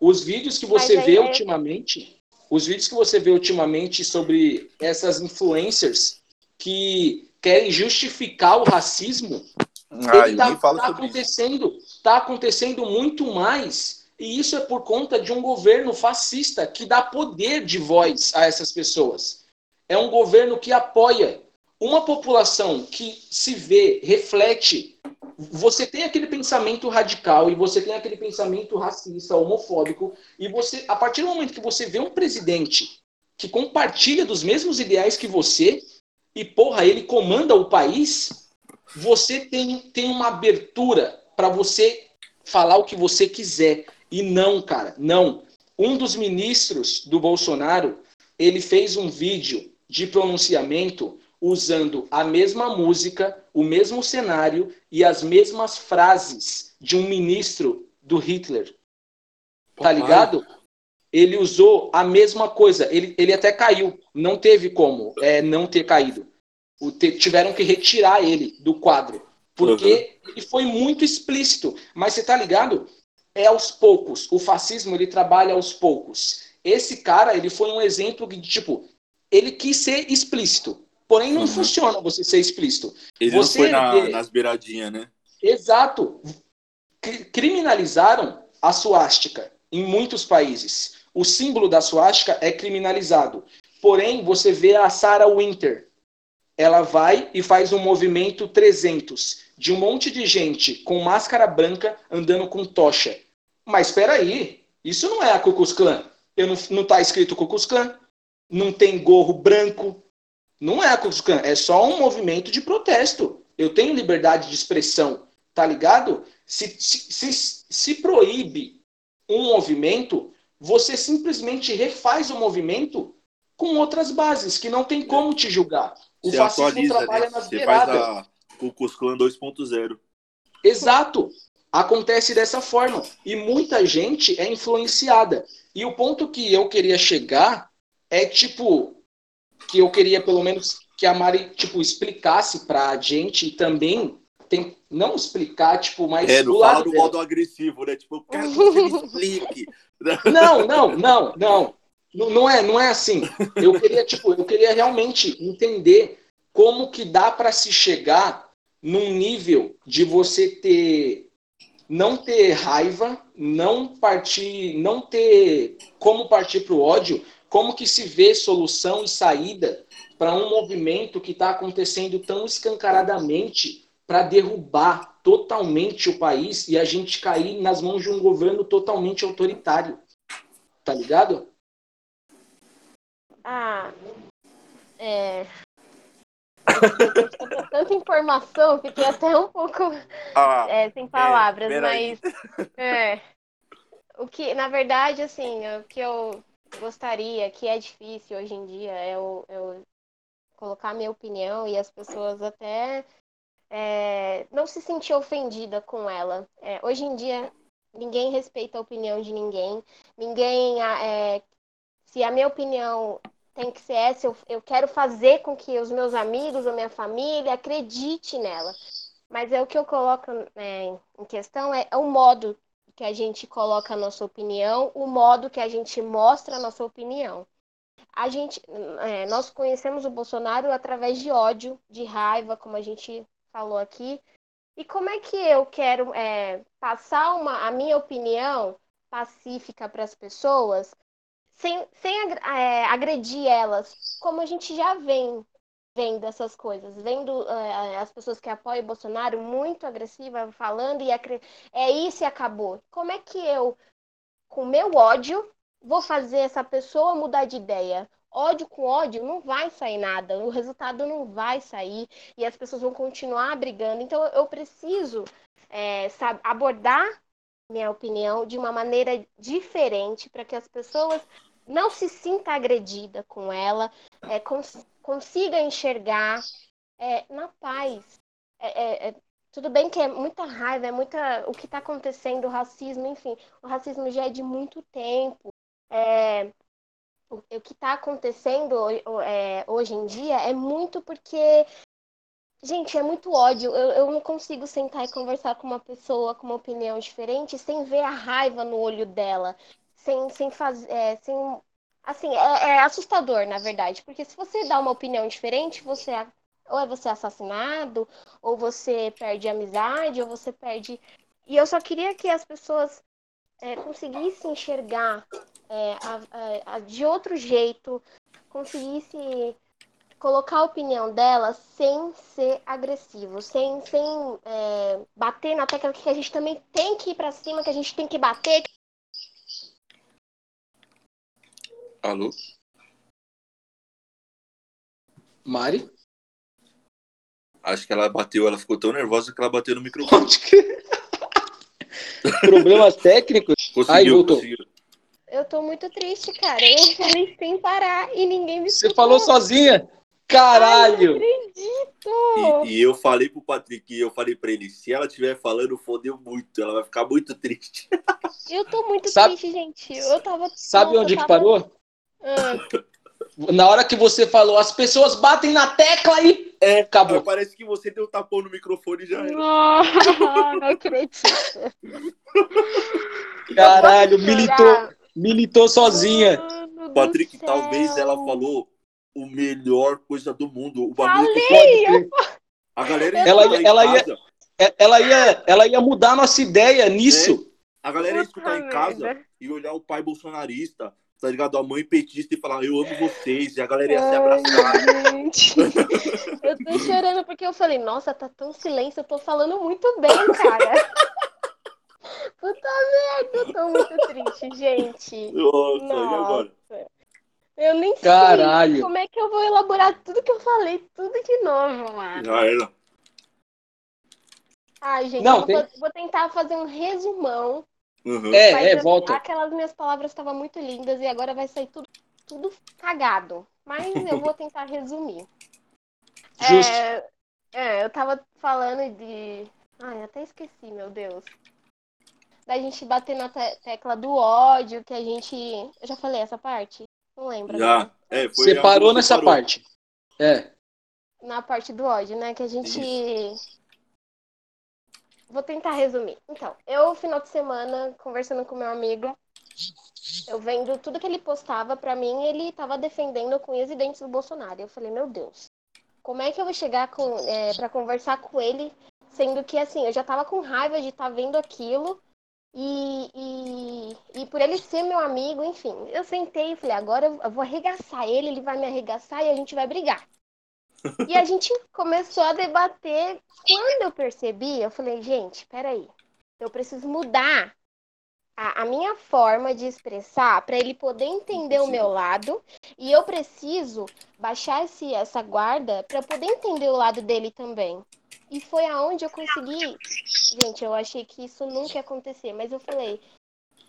Os vídeos que você vê é... ultimamente. Os vídeos que você vê ultimamente sobre essas influencers que querem justificar o racismo. Ah, ele tá, tá acontecendo, tá acontecendo muito mais e isso é por conta de um governo fascista que dá poder de voz a essas pessoas. É um governo que apoia uma população que se vê, reflete. Você tem aquele pensamento radical e você tem aquele pensamento racista, homofóbico, e você, a partir do momento que você vê um presidente que compartilha dos mesmos ideais que você, e porra, ele comanda o país, você tem, tem uma abertura para você falar o que você quiser. E não, cara, não. Um dos ministros do Bolsonaro, ele fez um vídeo de pronunciamento usando a mesma música, o mesmo cenário e as mesmas frases de um ministro do Hitler. Tá ligado? Ele usou a mesma coisa. Ele, ele até caiu. Não teve como é, não ter caído. O, te, tiveram que retirar ele do quadro. Porque uhum. ele foi muito explícito. Mas você tá ligado? é aos poucos. O fascismo ele trabalha aos poucos. Esse cara ele foi um exemplo de tipo ele quis ser explícito, porém não uhum. funciona você ser explícito. Ele você não foi na, nas beiradinhas, né? Exato. Criminalizaram a suástica em muitos países. o símbolo da suástica é criminalizado. Porém, você vê a Sarah Winter. Ela vai e faz um movimento 300 de um monte de gente com máscara branca andando com tocha. Mas espera aí, isso não é a Ku Klux Klan. Eu não, não tá escrito Ku Klux Klan, não tem gorro branco. Não é a Klan, é só um movimento de protesto. Eu tenho liberdade de expressão, tá ligado? Se, se, se, se proíbe um movimento, você simplesmente refaz o movimento com outras bases, que não tem como te julgar. O você fascismo atualiza, trabalha né? nas você beiradas. Faz a Klux Klan 2.0. Exato. Acontece dessa forma. E muita gente é influenciada. E o ponto que eu queria chegar é, tipo, que eu queria pelo menos que a Mari, tipo, explicasse pra gente também tem, não explicar, tipo, mas é, do lado do modo agressivo, né? Tipo, eu quero que você me explique. Não, não, não, não. Não, não é, não é assim. Eu queria, tipo, eu queria realmente entender como que dá para se chegar num nível de você ter não ter raiva, não partir, não ter como partir para o ódio, como que se vê solução e saída para um movimento que está acontecendo tão escancaradamente para derrubar totalmente o país e a gente cair nas mãos de um governo totalmente autoritário. Tá ligado? Ah, é. tanta informação, fiquei até um pouco ah, é, sem palavras, é, mas é, o que, na verdade, assim, o que eu gostaria, que é difícil hoje em dia, é eu, eu colocar minha opinião e as pessoas até é, não se sentir ofendida com ela. É, hoje em dia, ninguém respeita a opinião de ninguém. Ninguém. É, se a minha opinião tem que ser essa, eu, eu quero fazer com que os meus amigos ou minha família acredite nela. Mas é o que eu coloco né, em questão é, é o modo que a gente coloca a nossa opinião, o modo que a gente mostra a nossa opinião. A gente, é, nós conhecemos o Bolsonaro através de ódio, de raiva, como a gente falou aqui. E como é que eu quero é, passar uma, a minha opinião pacífica para as pessoas sem, sem é, agredir elas, como a gente já vem vendo essas coisas, vendo é, as pessoas que apoiam o Bolsonaro muito agressiva, falando e é isso e acabou. Como é que eu, com meu ódio, vou fazer essa pessoa mudar de ideia? ódio com ódio não vai sair nada, o resultado não vai sair e as pessoas vão continuar brigando. Então eu preciso é, abordar minha opinião de uma maneira diferente para que as pessoas não se sinta agredida com ela, é, consiga enxergar é, na paz. É, é, é, tudo bem que é muita raiva, é muita o que está acontecendo, o racismo, enfim, o racismo já é de muito tempo. É, o, o que está acontecendo é, hoje em dia é muito porque Gente, é muito ódio. Eu, eu não consigo sentar e conversar com uma pessoa com uma opinião diferente sem ver a raiva no olho dela. Sem, sem fazer. É, sem, assim, é, é, assustador, na verdade. Porque se você dá uma opinião diferente, você ou é você assassinado, ou você perde amizade, ou você perde. E eu só queria que as pessoas é, conseguissem enxergar é, a, a, de outro jeito, conseguisse colocar a opinião dela sem ser agressivo, sem, sem é, bater na tecla que a gente também tem que ir para cima, que a gente tem que bater. Alô? Mari? Acho que ela bateu, ela ficou tão nervosa que ela bateu no microfone. Problemas técnicos? Conseguiu, Aí voltou. Conseguiu. Eu tô muito triste, cara. Eu falei sem parar e ninguém me Você falou sozinha? Caralho! Ai, não acredito! E, e, eu falei pro Patrick, eu falei pra ele, se ela estiver falando, fodeu muito, ela vai ficar muito triste. Eu tô muito Sabe... triste, gente. Eu tava. Sabe Nossa, onde que parou? Ah. Na hora que você falou, as pessoas batem na tecla e. É, acabou. Parece que você deu um tapão no microfone e já era. Não, não acredito. Caralho, militou, militou sozinha. Mano Patrick, talvez ela falou o melhor coisa do mundo. O bagulho Falei, A galera ia ela, ela, ia, é, ela, ia, ela ia mudar a nossa ideia nisso. É, a galera ia escutar em casa e olhar o pai bolsonarista, tá ligado? A mãe petista e falar, eu amo vocês, e a galera ia Ai, se abraçar. Gente, eu tô chorando porque eu falei, nossa, tá tão silêncio, eu tô falando muito bem, cara. Puta merda, eu tô muito triste, gente. Nossa, nossa. e agora? Eu nem Caralho. sei como é que eu vou elaborar tudo que eu falei, tudo de novo, mano. Já era. Ai, gente, Não, tem... vou, vou, tentar fazer um resumão. Uhum. É, é, volta. Aquelas minhas palavras estavam muito lindas e agora vai sair tudo, tudo cagado. Mas eu vou tentar resumir. Justo. É, é, eu tava falando de. Ai, até esqueci, meu Deus. Da gente bater na te tecla do ódio, que a gente. Eu já falei essa parte? Não lembro. Já. Né? É, foi Você parou nessa parou. parte. É. Na parte do ódio, né? Que a gente. Isso. Vou tentar resumir. Então, eu, final de semana, conversando com meu amigo, eu vendo tudo que ele postava, pra mim, ele tava defendendo com os dentes do Bolsonaro. Eu falei, meu Deus, como é que eu vou chegar com, é, pra conversar com ele, sendo que, assim, eu já tava com raiva de estar tá vendo aquilo, e, e, e, por ele ser meu amigo, enfim, eu sentei e falei, agora eu vou arregaçar ele, ele vai me arregaçar e a gente vai brigar. E a gente começou a debater. Quando eu percebi, eu falei, gente, peraí, eu preciso mudar a, a minha forma de expressar para ele poder entender o meu lado e eu preciso baixar esse, essa guarda para poder entender o lado dele também. E foi aonde eu consegui. Gente, eu achei que isso nunca ia acontecer, mas eu falei,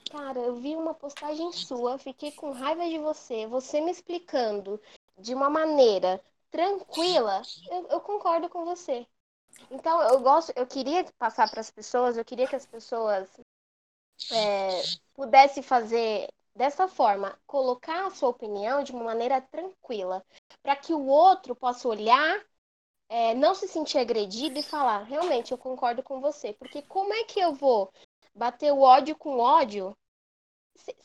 cara, eu vi uma postagem sua, fiquei com raiva de você, você me explicando de uma maneira tranquila, eu, eu concordo com você. Então, eu gosto, eu queria passar para as pessoas, eu queria que as pessoas é, pudessem fazer dessa forma, colocar a sua opinião de uma maneira tranquila, para que o outro possa olhar é, não se sentir agredido e falar, realmente, eu concordo com você. Porque como é que eu vou bater o ódio com ódio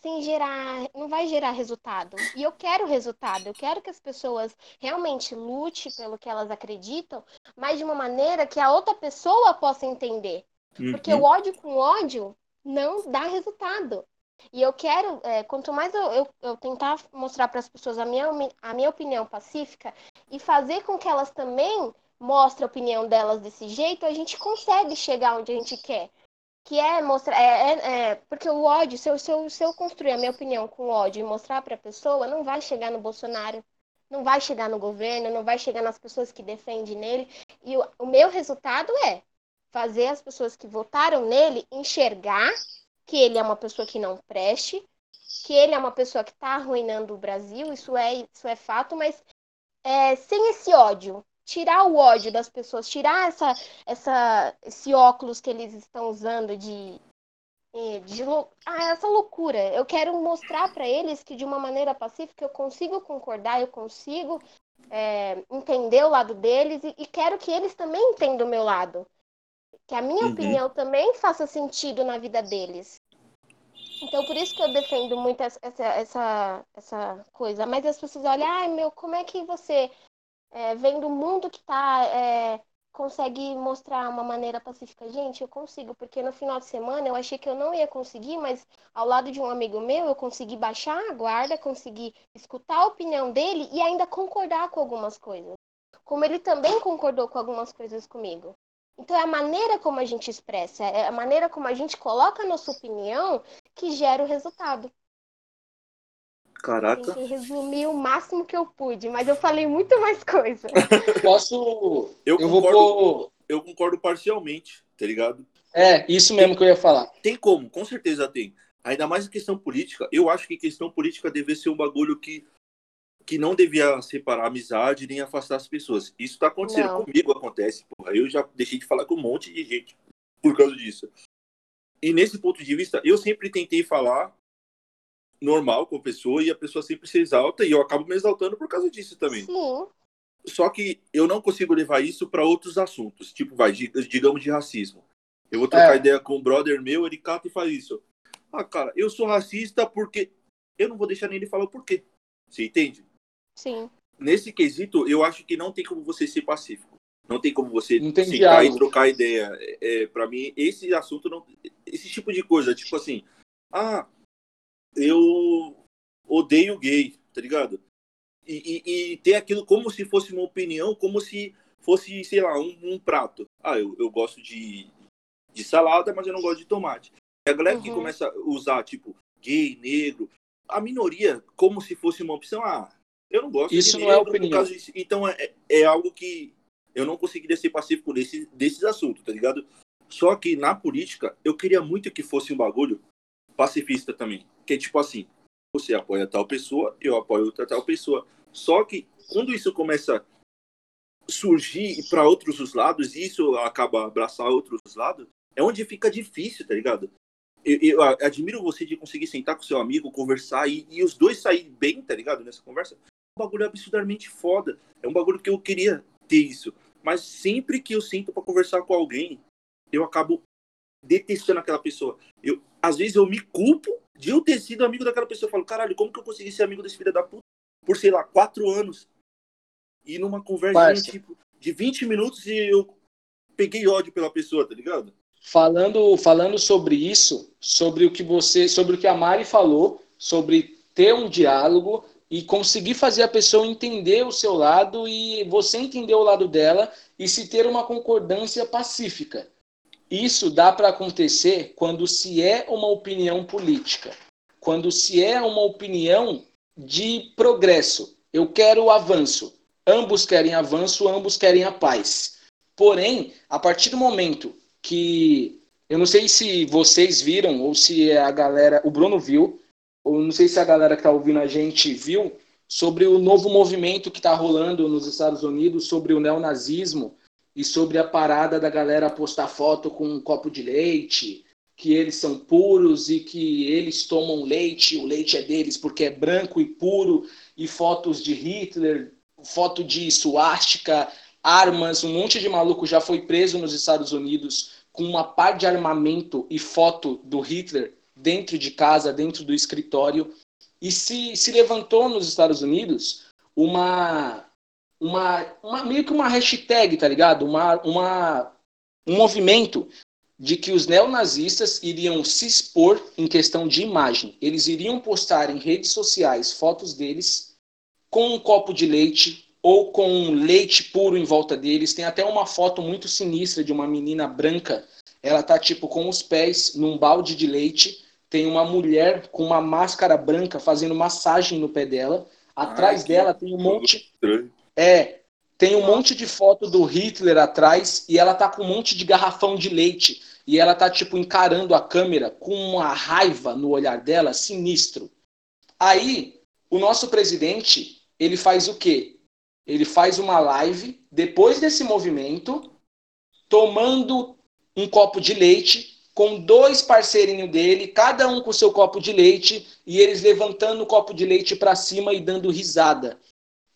sem gerar, não vai gerar resultado. E eu quero resultado, eu quero que as pessoas realmente lute pelo que elas acreditam, mas de uma maneira que a outra pessoa possa entender. Uhum. Porque o ódio com ódio não dá resultado. E eu quero, é, quanto mais eu, eu, eu tentar mostrar para as pessoas a minha, a minha opinião pacífica e fazer com que elas também mostrem a opinião delas desse jeito, a gente consegue chegar onde a gente quer. Que é mostrar. É, é, é porque o ódio, se eu, se, eu, se eu construir a minha opinião com ódio e mostrar para a pessoa, não vai chegar no Bolsonaro, não vai chegar no governo, não vai chegar nas pessoas que defendem nele. E o, o meu resultado é fazer as pessoas que votaram nele enxergar que ele é uma pessoa que não preste, que ele é uma pessoa que está arruinando o Brasil, isso é, isso é fato, mas é, sem esse ódio, tirar o ódio das pessoas, tirar essa, essa, esse óculos que eles estão usando de, de ah, essa loucura. Eu quero mostrar para eles que de uma maneira pacífica eu consigo concordar, eu consigo é, entender o lado deles e, e, quero que eles também entendam o meu lado que a minha uhum. opinião também faça sentido na vida deles. Então, por isso que eu defendo muito essa, essa, essa coisa. Mas as pessoas olham, ai meu, como é que você, é, vendo o mundo que tá, é, consegue mostrar uma maneira pacífica? Gente, eu consigo, porque no final de semana eu achei que eu não ia conseguir, mas ao lado de um amigo meu, eu consegui baixar a guarda, consegui escutar a opinião dele e ainda concordar com algumas coisas. Como ele também concordou com algumas coisas comigo. Então, é a maneira como a gente expressa, é a maneira como a gente coloca a nossa opinião que gera o resultado. Caraca. Tentei resumir o máximo que eu pude, mas eu falei muito mais coisa. Posso. Eu, eu concordo, vou Eu concordo parcialmente, tá ligado? É, isso mesmo tem, que eu ia falar. Tem como, com certeza tem. Ainda mais em questão política. Eu acho que questão política deve ser um bagulho que que não devia separar a amizade nem afastar as pessoas. Isso tá acontecendo não. comigo, acontece. Porra. Eu já deixei de falar com um monte de gente por causa disso. E nesse ponto de vista, eu sempre tentei falar normal com a pessoa e a pessoa sempre se exalta e eu acabo me exaltando por causa disso também. Sim. Só que eu não consigo levar isso para outros assuntos, tipo, vai, digamos de racismo. Eu vou trocar é. ideia com um brother meu, ele cata e faz isso. Ah, cara, eu sou racista porque eu não vou deixar nem ele falar o porquê. Você entende? Sim. Nesse quesito, eu acho que não tem como você ser pacífico. Não tem como você sentar e trocar ideia. É para mim, esse assunto não. Esse tipo de coisa, tipo assim, ah, eu. odeio gay, tá ligado? E, e, e ter aquilo como se fosse uma opinião, como se fosse, sei lá, um, um prato. Ah, eu, eu gosto de, de salada, mas eu não gosto de tomate. E a galera uhum. que começa a usar, tipo, gay, negro, a minoria, como se fosse uma opção, ah, eu não gosto Isso não é negro, é opinião. Então é, é algo que eu não conseguiria ser pacífico nesse, desses assuntos, tá ligado? Só que na política, eu queria muito que fosse um bagulho pacifista também. Que é tipo assim, você apoia tal pessoa, eu apoio outra tal pessoa. Só que quando isso começa a surgir para outros os lados, e isso acaba abraçar outros lados, é onde fica difícil, tá ligado? Eu, eu, admiro você de conseguir sentar com seu amigo, conversar e, e os dois saírem bem, tá ligado? Nessa conversa. É um bagulho absurdamente foda. É um bagulho que eu queria ter isso. Mas sempre que eu sinto para conversar com alguém, eu acabo detestando aquela pessoa. Eu, às vezes eu me culpo de eu ter sido amigo daquela pessoa. Eu falo, caralho, como que eu consegui ser amigo desse filho da puta por, sei lá, quatro anos? E numa conversa tipo, de 20 minutos e eu peguei ódio pela pessoa, tá ligado? Falando, falando sobre isso, sobre o que você, sobre o que a Mari falou, sobre ter um diálogo e conseguir fazer a pessoa entender o seu lado e você entender o lado dela e se ter uma concordância pacífica. Isso dá para acontecer quando se é uma opinião política, quando se é uma opinião de progresso. Eu quero avanço. Ambos querem avanço, ambos querem a paz. Porém, a partir do momento que eu não sei se vocês viram ou se a galera, o Bruno viu, ou não sei se a galera que está ouvindo a gente viu sobre o novo movimento que está rolando nos Estados Unidos sobre o neonazismo e sobre a parada da galera postar foto com um copo de leite, que eles são puros e que eles tomam leite, o leite é deles porque é branco e puro, e fotos de Hitler, foto de suástica, armas, um monte de maluco já foi preso nos Estados Unidos com uma par de armamento e foto do Hitler dentro de casa, dentro do escritório. E se, se levantou nos Estados Unidos uma, uma, uma meio que uma hashtag, tá ligado? Uma, uma, um movimento de que os neonazistas iriam se expor em questão de imagem. Eles iriam postar em redes sociais fotos deles com um copo de leite ou com leite puro em volta deles. Tem até uma foto muito sinistra de uma menina branca. Ela tá tipo com os pés num balde de leite. Tem uma mulher com uma máscara branca fazendo massagem no pé dela. Atrás Ai, dela tem um monte. É, tem um monte de foto do Hitler atrás e ela tá com um monte de garrafão de leite. E ela tá tipo encarando a câmera com uma raiva no olhar dela, sinistro. Aí, o nosso presidente, ele faz o quê? ele faz uma live depois desse movimento, tomando um copo de leite com dois parceirinhos dele, cada um com seu copo de leite, e eles levantando o copo de leite para cima e dando risada.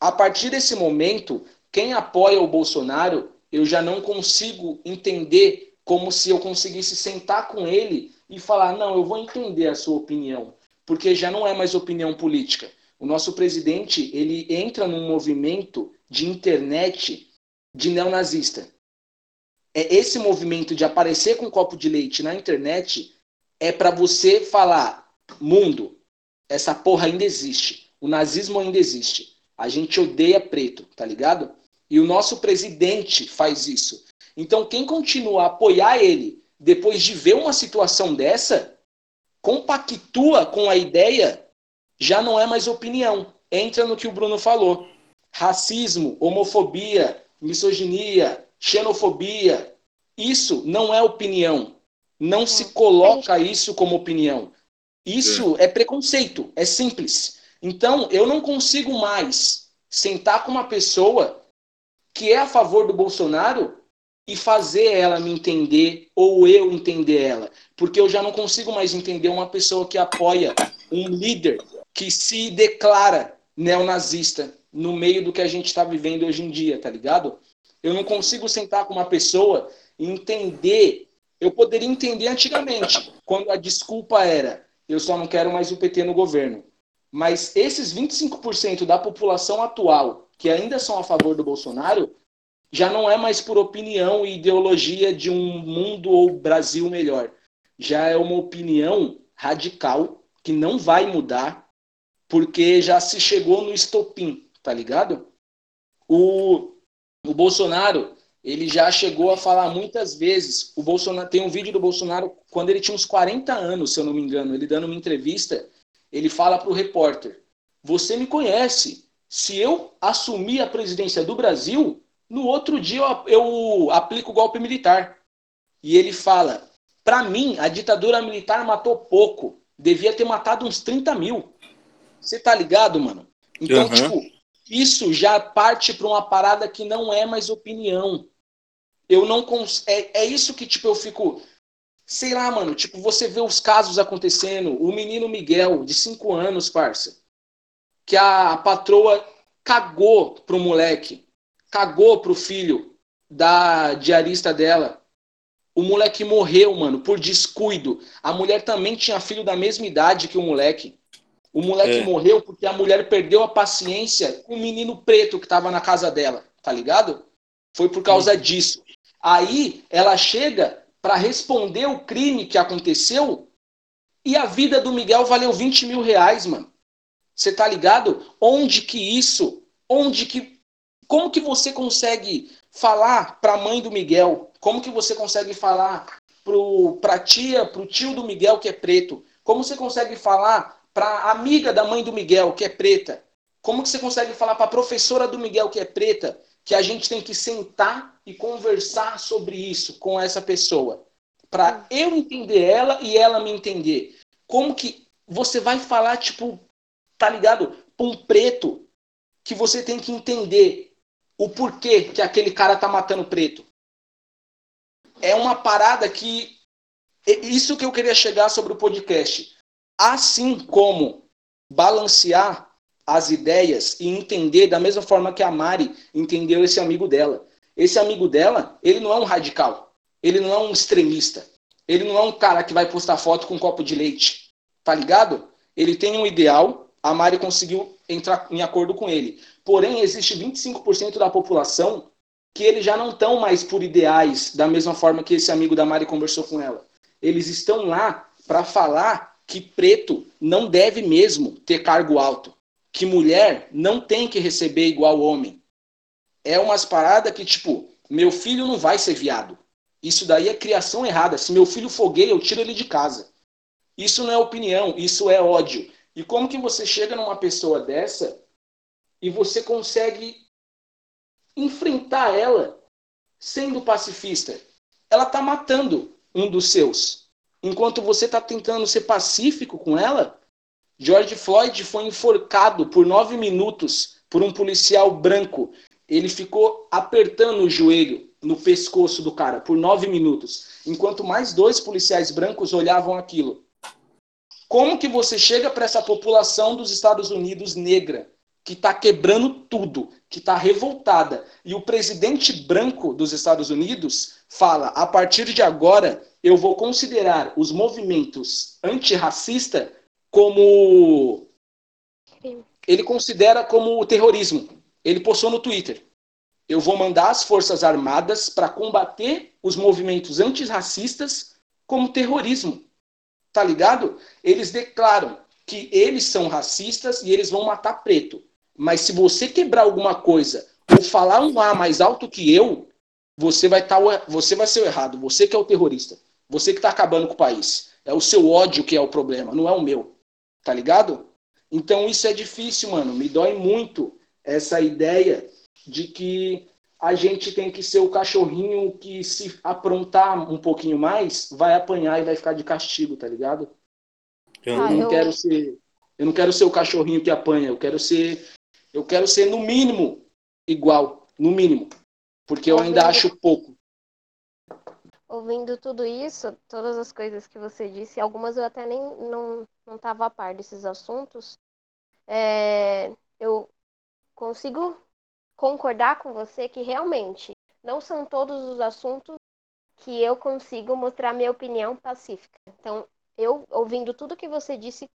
A partir desse momento, quem apoia o Bolsonaro, eu já não consigo entender como se eu conseguisse sentar com ele e falar: não, eu vou entender a sua opinião, porque já não é mais opinião política. O nosso presidente, ele entra num movimento de internet de neonazista. É esse movimento de aparecer com um copo de leite na internet é para você falar, mundo, essa porra ainda existe. O nazismo ainda existe. A gente odeia preto, tá ligado? E o nosso presidente faz isso. Então, quem continua a apoiar ele depois de ver uma situação dessa, compactua com a ideia já não é mais opinião. Entra no que o Bruno falou. Racismo, homofobia, misoginia, xenofobia, isso não é opinião. Não se coloca isso como opinião. Isso é. é preconceito, é simples. Então, eu não consigo mais sentar com uma pessoa que é a favor do Bolsonaro e fazer ela me entender ou eu entender ela. Porque eu já não consigo mais entender uma pessoa que apoia um líder que se declara neonazista no meio do que a gente está vivendo hoje em dia, tá ligado? Eu não consigo sentar com uma pessoa e entender. Eu poderia entender antigamente, quando a desculpa era eu só não quero mais o PT no governo. Mas esses 25% da população atual que ainda são a favor do Bolsonaro já não é mais por opinião e ideologia de um mundo ou Brasil melhor. Já é uma opinião radical que não vai mudar porque já se chegou no estopim, tá ligado? O, o Bolsonaro, ele já chegou a falar muitas vezes. O Bolsonaro tem um vídeo do Bolsonaro quando ele tinha uns 40 anos, se eu não me engano, ele dando uma entrevista, ele fala para o repórter: "Você me conhece. Se eu assumir a presidência do Brasil, no outro dia eu, eu aplico o golpe militar." E ele fala: "Para mim, a ditadura militar matou pouco. Devia ter matado uns 30 mil." Você tá ligado, mano? Então, uhum. tipo, isso já parte para uma parada que não é mais opinião. Eu não cons... é, é isso que tipo eu fico, sei lá, mano, tipo você vê os casos acontecendo, o menino Miguel de 5 anos, parça, que a patroa cagou pro moleque, cagou pro filho da diarista dela. O moleque morreu, mano, por descuido. A mulher também tinha filho da mesma idade que o moleque. O moleque é. morreu porque a mulher perdeu a paciência com o menino preto que estava na casa dela, tá ligado? Foi por causa Sim. disso. Aí ela chega para responder o crime que aconteceu e a vida do Miguel valeu 20 mil reais, mano. Você tá ligado? Onde que isso? Onde que. Como que você consegue falar para a mãe do Miguel? Como que você consegue falar pro, pra tia, pro tio do Miguel que é preto? Como você consegue falar para a amiga da mãe do Miguel, que é preta? Como que você consegue falar para a professora do Miguel, que é preta, que a gente tem que sentar e conversar sobre isso com essa pessoa? Para eu entender ela e ela me entender. Como que você vai falar, tipo, tá ligado? Para um preto que você tem que entender o porquê que aquele cara tá matando preto. É uma parada que. Isso que eu queria chegar sobre o podcast assim como balancear as ideias e entender da mesma forma que a Mari entendeu esse amigo dela. Esse amigo dela, ele não é um radical, ele não é um extremista, ele não é um cara que vai postar foto com um copo de leite, tá ligado? Ele tem um ideal, a Mari conseguiu entrar em acordo com ele. Porém, existe 25% da população que eles já não estão mais por ideais, da mesma forma que esse amigo da Mari conversou com ela. Eles estão lá para falar que preto não deve mesmo ter cargo alto, que mulher não tem que receber igual homem. É umas paradas que, tipo, meu filho não vai ser viado. Isso daí é criação errada. Se meu filho fogueia, eu tiro ele de casa. Isso não é opinião, isso é ódio. E como que você chega numa pessoa dessa e você consegue enfrentar ela sendo pacifista? Ela tá matando um dos seus enquanto você está tentando ser pacífico com ela, George Floyd foi enforcado por nove minutos por um policial branco. Ele ficou apertando o joelho no pescoço do cara por nove minutos, enquanto mais dois policiais brancos olhavam aquilo. Como que você chega para essa população dos Estados Unidos negra que está quebrando tudo, que está revoltada, e o presidente branco dos Estados Unidos fala: a partir de agora eu vou considerar os movimentos antirracista como ele considera como terrorismo. Ele postou no Twitter. Eu vou mandar as Forças Armadas para combater os movimentos antirracistas como terrorismo. Tá ligado? Eles declaram que eles são racistas e eles vão matar preto. Mas se você quebrar alguma coisa ou falar um A mais alto que eu, você vai, tá, você vai ser o errado. Você que é o terrorista. Você que está acabando com o país. É o seu ódio que é o problema, não é o meu. Tá ligado? Então isso é difícil, mano. Me dói muito essa ideia de que a gente tem que ser o cachorrinho que se aprontar um pouquinho mais, vai apanhar e vai ficar de castigo, tá ligado? Eu ah, não eu... quero ser, eu não quero ser o cachorrinho que apanha, eu quero ser, eu quero ser no mínimo igual, no mínimo, porque eu ainda acho pouco ouvindo tudo isso, todas as coisas que você disse, algumas eu até nem não estava a par desses assuntos, é, eu consigo concordar com você que realmente não são todos os assuntos que eu consigo mostrar minha opinião pacífica. Então, eu ouvindo tudo que você disse,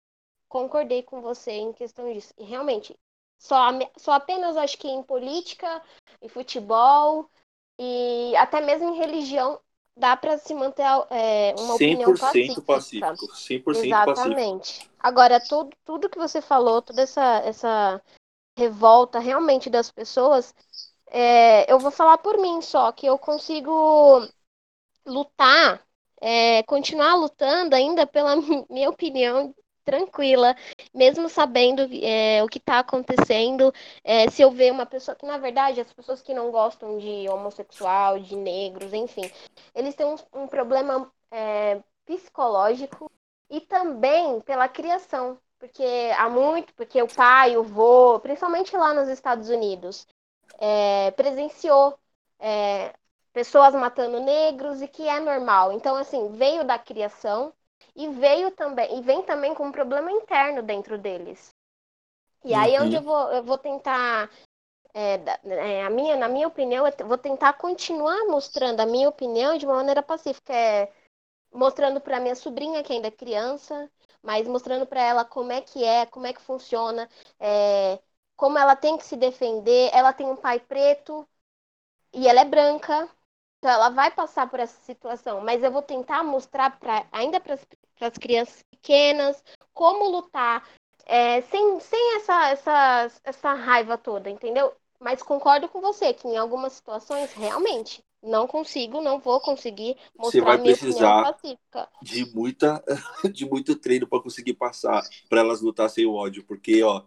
concordei com você em questão disso. E realmente, só, só apenas acho que em política, em futebol e até mesmo em religião dá para se manter é, uma opinião pacífica. pacífico. 100% Exatamente. Pacífico. Agora, tudo, tudo que você falou, toda essa, essa revolta realmente das pessoas, é, eu vou falar por mim só, que eu consigo lutar, é, continuar lutando ainda pela minha opinião tranquila, mesmo sabendo é, o que está acontecendo. É, se eu ver uma pessoa que, na verdade, as pessoas que não gostam de homossexual, de negros, enfim, eles têm um, um problema é, psicológico e também pela criação. Porque há muito, porque o pai, o vô, principalmente lá nos Estados Unidos, é, presenciou é, pessoas matando negros e que é normal. Então, assim, veio da criação e veio também e vem também com um problema interno dentro deles. E aí é onde eu vou, eu vou tentar é, é, a minha, na minha opinião, eu vou tentar continuar mostrando a minha opinião de uma maneira pacífica, é, mostrando para minha sobrinha que ainda é criança, mas mostrando para ela como é que é, como é que funciona, é, como ela tem que se defender. Ela tem um pai preto e ela é branca, então ela vai passar por essa situação, mas eu vou tentar mostrar para ainda para as crianças pequenas como lutar é, sem, sem essa, essa, essa raiva toda, entendeu? Mas concordo com você que em algumas situações realmente não consigo, não vou conseguir mostrar você vai minha precisar pacífica. De muita, de muito treino para conseguir passar, para elas lutar sem o ódio, porque ó,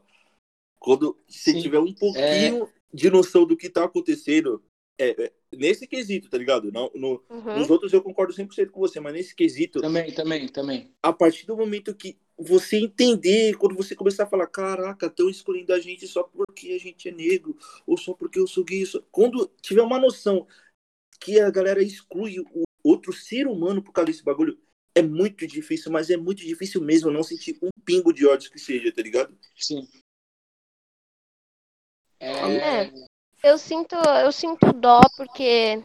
quando você Sim. tiver um pouquinho é... de noção do que tá acontecendo, é, é, nesse quesito, tá ligado? No, no uhum. Nos outros eu concordo 100% com você, mas nesse quesito. Também, também, também. A partir do momento que você entender, quando você começar a falar, caraca, estão escolhendo a gente só porque a gente é negro, ou só porque eu sou gay. Só... Quando tiver uma noção que a galera exclui o outro ser humano por causa desse bagulho, é muito difícil, mas é muito difícil mesmo não sentir um pingo de ódio que seja, tá ligado? Sim. É... é. Eu sinto, eu sinto dó porque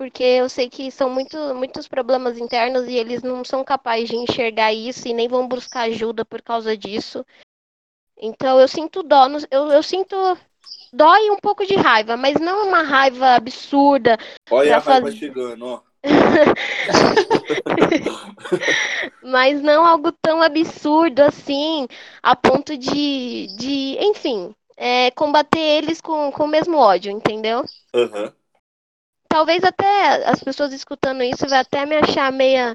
porque eu sei que são muito, muitos problemas internos e eles não são capazes de enxergar isso e nem vão buscar ajuda por causa disso. Então eu sinto dó, eu, eu sinto dó e um pouco de raiva, mas não uma raiva absurda. Olha a raiva chegando, ó. mas não algo tão absurdo assim, a ponto de, de enfim, é, combater eles com, com o mesmo ódio, entendeu? Uhum. Talvez até as pessoas escutando isso vai até me achar meia,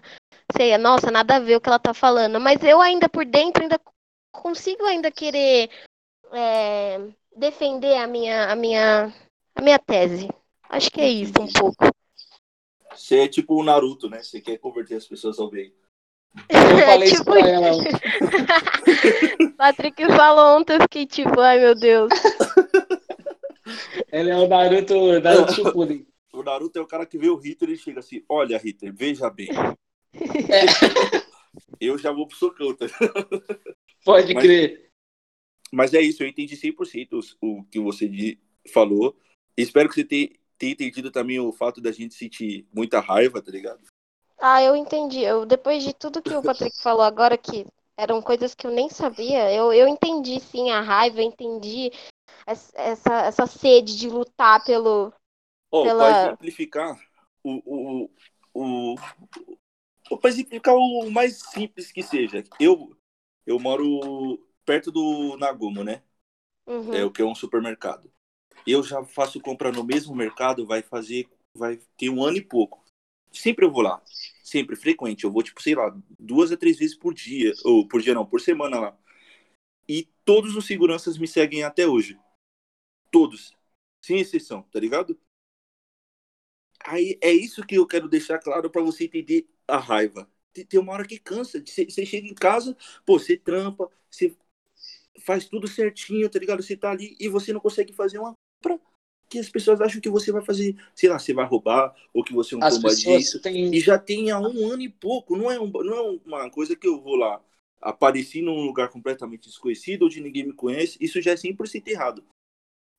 sei, nossa, nada a ver o que ela tá falando, mas eu ainda por dentro ainda consigo ainda querer é, defender a minha, a minha, a minha tese. Acho que é isso um pouco. Você é tipo o Naruto, né? Você quer converter as pessoas ao bem. Eu falei tipo... isso pra ela. Patrick falou ontem, eu fiquei tipo, ai meu Deus. Ele é o Naruto, Naruto Shippuden. O Naruto é o cara que vê o Hitler e chega assim, olha Hitler, veja bem. É. Eu já vou pro socão, tá? Pode mas, crer. Mas é isso, eu entendi 100% o, o que você falou. Espero que você tenha, tenha entendido também o fato da gente sentir muita raiva, tá ligado? Ah, eu entendi. Eu, depois de tudo que o Patrick falou agora, que eram coisas que eu nem sabia, eu, eu entendi sim a raiva, eu entendi essa, essa sede de lutar pelo. Oh, pela... Para exemplificar o, o, o, o para exemplificar o mais simples que seja. Eu, eu moro perto do Nagumo, né? Uhum. É o que é um supermercado. Eu já faço compra no mesmo mercado, vai fazer, vai ter um ano e pouco. Sempre eu vou lá. Sempre, frequente. Eu vou, tipo, sei lá, duas a três vezes por dia. Ou por dia não, por semana lá. E todos os seguranças me seguem até hoje. Todos. Sem exceção, tá ligado? Aí é isso que eu quero deixar claro para você entender a raiva. Tem uma hora que cansa. Você chega em casa, pô, você trampa, você faz tudo certinho, tá ligado? Você tá ali e você não consegue fazer uma compra que as pessoas acham que você vai fazer, sei lá, você vai roubar, ou que você é um as disso. Têm... E já tem há um ano e pouco. Não é, um, não é uma coisa que eu vou lá, apareci num lugar completamente desconhecido, onde ninguém me conhece. Isso já é 100% errado.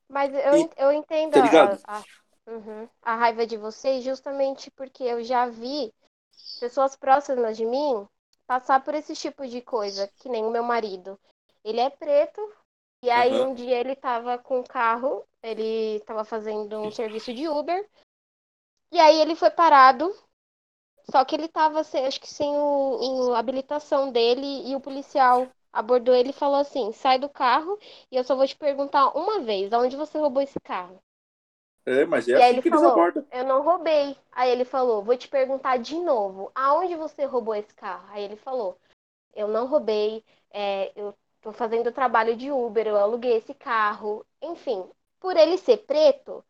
Mas eu, e, eu entendo tá a, a, uhum, a raiva de vocês justamente porque eu já vi pessoas próximas de mim passar por esse tipo de coisa, que nem o meu marido. Ele é preto, e aí uhum. um dia ele tava com o carro, ele tava fazendo um serviço de Uber. E aí ele foi parado, só que ele tava, acho que sem o, a habilitação dele, e o policial abordou ele e falou assim: sai do carro e eu só vou te perguntar uma vez, aonde você roubou esse carro? É, mas é e assim aí ele que falou, eles abordam. Eu não roubei. Aí ele falou, vou te perguntar de novo, aonde você roubou esse carro? Aí ele falou, eu não roubei, é, eu tô fazendo trabalho de Uber, eu aluguei esse carro. Enfim, por ele ser preto,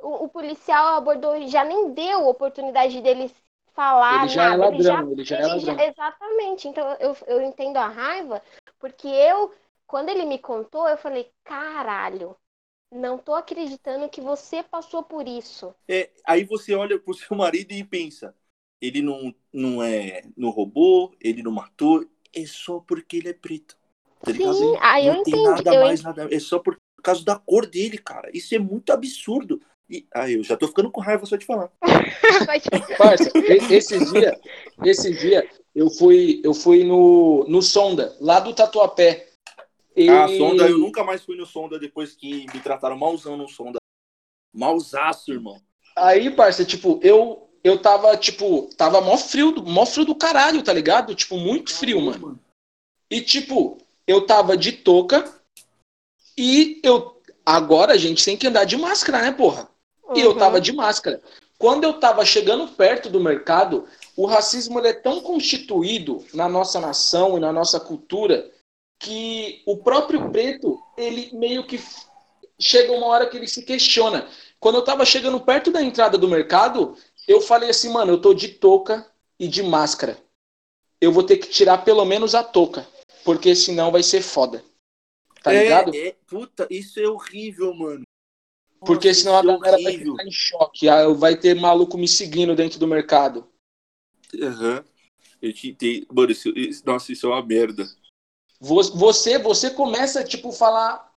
o, o policial abordou, já nem deu oportunidade dele falar ele já é nada. É ladrão, ele já, ele já é ladrão. Já, exatamente. Então eu, eu entendo a raiva, porque eu, quando ele me contou, eu falei, caralho, não tô acreditando que você passou por isso. É, aí você olha pro seu marido e pensa, ele não, não é no robô, ele não matou, é só porque ele é preto. Tá Sim, aí eu entendi. nada mais, nada. É só por causa da cor dele, cara. Isso é muito absurdo. E, ah, eu já tô ficando com raiva só de falar. Parça, esse dia, esse dia eu fui, eu fui no, no Sonda, lá do Tatuapé. E... Ah, Sonda, eu nunca mais fui no Sonda depois que me trataram malzão no Sonda. Malzaço, irmão. Aí, parça, tipo, eu eu tava, tipo, tava mó frio, mó frio do caralho, tá ligado? Tipo, muito frio, mano. E, tipo, eu tava de touca e eu. Agora a gente tem que andar de máscara, né, porra? Uhum. E eu tava de máscara. Quando eu tava chegando perto do mercado, o racismo é tão constituído na nossa nação e na nossa cultura que o próprio preto, ele meio que chega uma hora que ele se questiona. Quando eu tava chegando perto da entrada do mercado, eu falei assim, mano, eu tô de touca e de máscara. Eu vou ter que tirar pelo menos a touca, porque senão vai ser foda. Tá é, ligado? É, puta, isso é horrível, mano. Porque Nossa, senão a é galera vai ficar em choque. Ah, vai ter maluco me seguindo dentro do mercado. Aham. Uhum. Eu te entendo. Mano, isso, isso, nossa, isso é uma merda. Você, você começa, tipo, falar.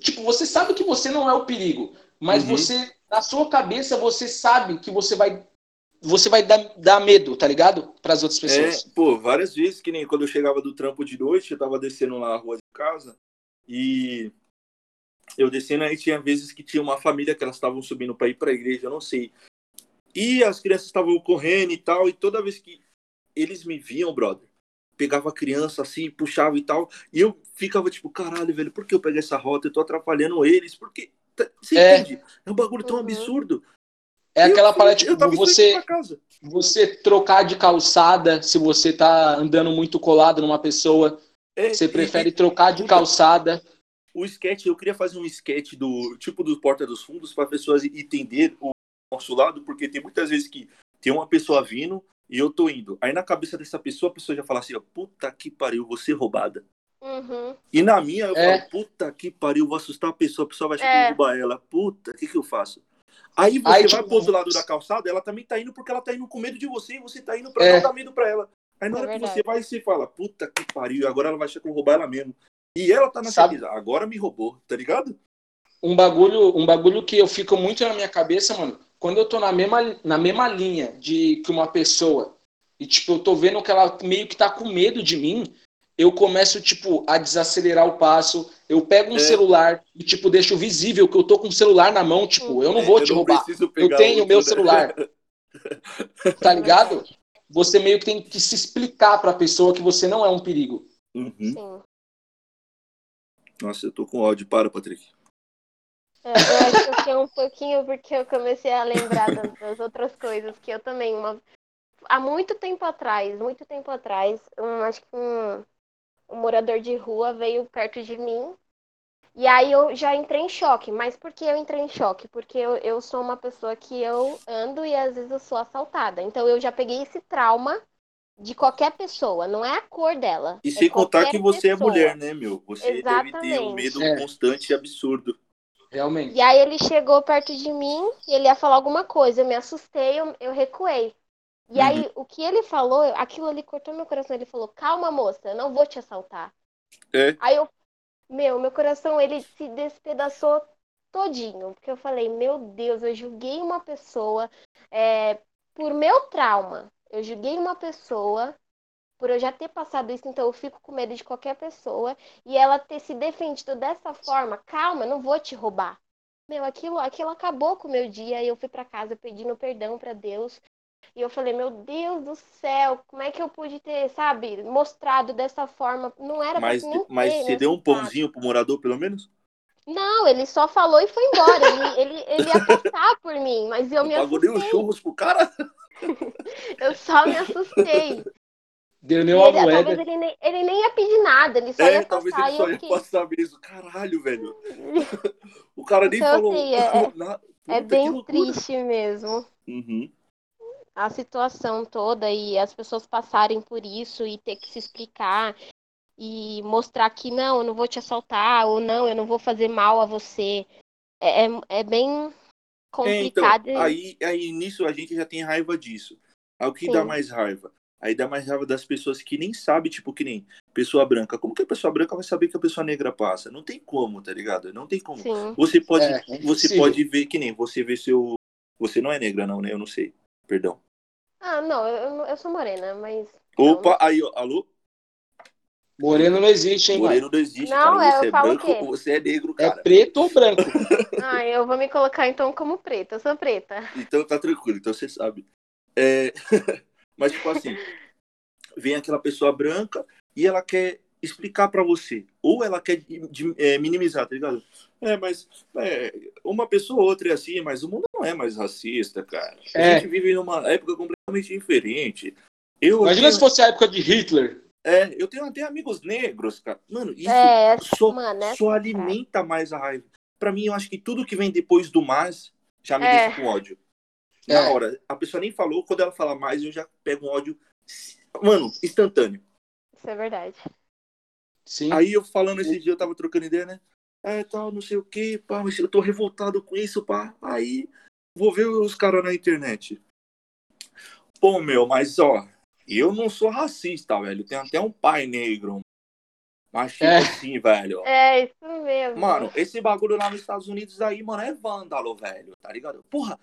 Tipo, você sabe que você não é o perigo, mas uhum. você, na sua cabeça, você sabe que você vai. Você vai dar, dar medo, tá ligado? Para as outras pessoas. É, pô, várias vezes, que nem quando eu chegava do trampo de noite, eu tava descendo lá a rua de casa e eu descendo aí tinha vezes que tinha uma família que elas estavam subindo para ir para a igreja, eu não sei. E as crianças estavam correndo e tal, e toda vez que eles me viam, brother, pegava a criança assim, puxava e tal, e eu ficava tipo, caralho, velho, por que eu peguei essa rota? Eu tô atrapalhando eles, porque. Tá, você é. entende? É um bagulho tão uhum. absurdo. É aquela parada, tipo, você, você trocar de calçada se você tá andando muito colado numa pessoa. É, você prefere e, trocar de calçada. O sketch, eu queria fazer um sketch do tipo do Porta dos Fundos para pessoas entender o nosso lado, porque tem muitas vezes que tem uma pessoa vindo, e eu tô indo. Aí na cabeça dessa pessoa, a pessoa já fala assim, ó, puta que pariu, você roubada. Uhum. E na minha, eu é. falo, puta que pariu, vou assustar a pessoa, a pessoa vai é. roubar ela. Puta, o que que eu faço? Aí você Aí, vai tipo... pro outro lado da calçada, ela também tá indo porque ela tá indo com medo de você e você tá indo pra é. não dar medo pra ela. Aí na é hora que você vai, você fala, puta que pariu, agora ela vai achar que eu roubar ela mesmo. E ela tá na Sabe... certeza, agora me roubou, tá ligado? Um bagulho, um bagulho que eu fico muito na minha cabeça, mano, quando eu tô na mesma, na mesma linha de que uma pessoa e tipo eu tô vendo que ela meio que tá com medo de mim, eu começo tipo a desacelerar o passo, eu pego um é. celular e tipo deixo visível que eu tô com o celular na mão, tipo, eu não vou é, te roubar. Eu tenho o meu né? celular. tá ligado? Você meio que tem que se explicar para a pessoa que você não é um perigo. Uhum. Nossa, eu tô com ódio. Para, Patrick. É, eu acho que eu fiquei um pouquinho porque eu comecei a lembrar das, das, outras coisas que eu também. Uma... Há muito tempo atrás, muito tempo atrás, um, acho que um, um morador de rua veio perto de mim. E aí eu já entrei em choque. Mas por que eu entrei em choque? Porque eu, eu sou uma pessoa que eu ando e às vezes eu sou assaltada. Então eu já peguei esse trauma de qualquer pessoa, não é a cor dela. E é sem contar que você é pessoa. é mulher, né, meu? Você Exatamente. deve ter um medo é. constante e absurdo. Realmente. E aí ele chegou perto de mim e ele ia falar alguma coisa. Eu me assustei, eu, eu recuei. E uhum. aí o que ele falou, aquilo ali cortou meu coração. Ele falou: Calma, moça, eu não vou te assaltar. É. Aí eu, meu, meu coração ele se despedaçou todinho, porque eu falei: Meu Deus, eu julguei uma pessoa é, por meu trauma. Eu julguei uma pessoa por eu já ter passado isso, então eu fico com medo de qualquer pessoa e ela ter se defendido dessa forma, calma, não vou te roubar. Meu, aquilo, aquilo acabou com o meu dia. E eu fui para casa pedindo perdão para Deus. E eu falei, meu Deus do céu, como é que eu pude ter, sabe, mostrado dessa forma? Não era mas, pra Mas você deu um pãozinho pro morador, pelo menos? Não, ele só falou e foi embora. ele, ele, ele ia passar por mim, mas eu Não me pagou assustei. nem os churros pro cara? eu só me assustei. Deu nem uma ele, moeda. Talvez ele nem, ele nem ia pedir nada, ele só É, ia talvez passar ele e só eu ia fiquei... passar mesmo. Caralho, velho. O cara nem Então, falou. assim, é- na- É Puta, que bem triste mesmo. Uhum. A situação toda e as pessoas passarem por isso e ter que se explicar e mostrar que não, eu não vou te assaltar, ou não, eu não vou fazer mal a você. É, é, é bem É, então, complicado. aí, aí nisso a gente já tem raiva disso. Aí o que dá Sim. mais raiva? Aí dá mais raiva das pessoas que nem sabem, tipo, que nem pessoa branca. Como que a pessoa branca vai saber que a pessoa negra passa? Não tem como, tá ligado? Não tem como. Sim. Você pode, É, é você pode ver que nem você vê seu. Você não é negra, não, né? Eu não sei. Perdão. Ah, não, eu, eu sou morena, mas. Não, Opa, aí, ó, alô? Moreno não existe, hein? Moreno não existe, Não, cara. é, Você eu é falo o branco ou você é negro, É cara. preto ou branco? Ah, eu vou me colocar então como preta. Eu sou preta. Então tá tranquilo, então você sabe. É, Mas, tipo assim, vem aquela pessoa branca e ela quer explicar pra você. Ou ela quer de- de- é, minimizar, tá ligado? É, mas é, uma pessoa ou outra é assim, mas o mundo não é mais racista, cara. A É. gente vive numa época completamente diferente. Eu Imagina tenho, se fosse a época de Hitler. é, eu tenho até amigos negros, cara. Mano, isso É, só, mano, só a alimenta mais a raiva. Pra mim, eu acho que tudo que vem depois do mais já me É. deixa com ódio. Na É. hora, a pessoa nem falou, quando ela fala mais, eu já pego um ódio, mano, instantâneo. Isso é verdade. Sim. Aí eu falando esse dia, eu tava trocando ideia, né? É, tal, não sei o que, pá, mas eu tô revoltado com isso, pá. Aí vou ver os caras na internet. Pô, meu, mas ó, eu não sou racista, velho. Tem até um pai negro. Mas tipo É. assim, velho. É, isso mesmo. Mano, esse bagulho lá nos Estados Unidos aí, mano, é vândalo, velho, tá ligado? Porra,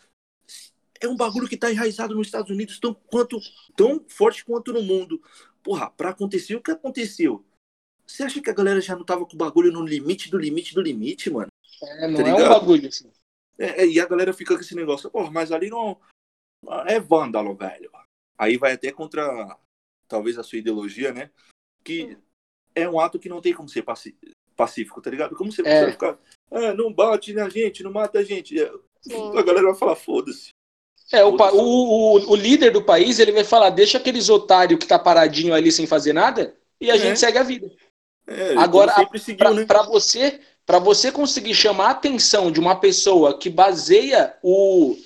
é um bagulho que tá enraizado nos Estados Unidos tão, quanto, tão forte quanto no mundo. Porra, pra acontecer o que aconteceu? Você acha que a galera já não tava com o bagulho no limite do limite do limite, mano? É, não tá é um bagulho assim. É, é, e a galera fica com esse negócio, porra, mas ali não. É vândalo, velho. Aí vai até contra, talvez, a sua ideologia, né? Que é um ato que não tem como ser paci- pacífico, tá ligado? Como você É. vai ficar, ah, não bate na gente, não mata a gente. É, Sim. A galera vai falar, foda-se. É, o, o, o, o líder do país, ele vai falar, deixa aqueles otários que tá paradinho ali sem fazer nada, e a É. gente segue a vida. É, Agora, seguiu, né? Para você, para você conseguir chamar a atenção de uma pessoa que baseia o,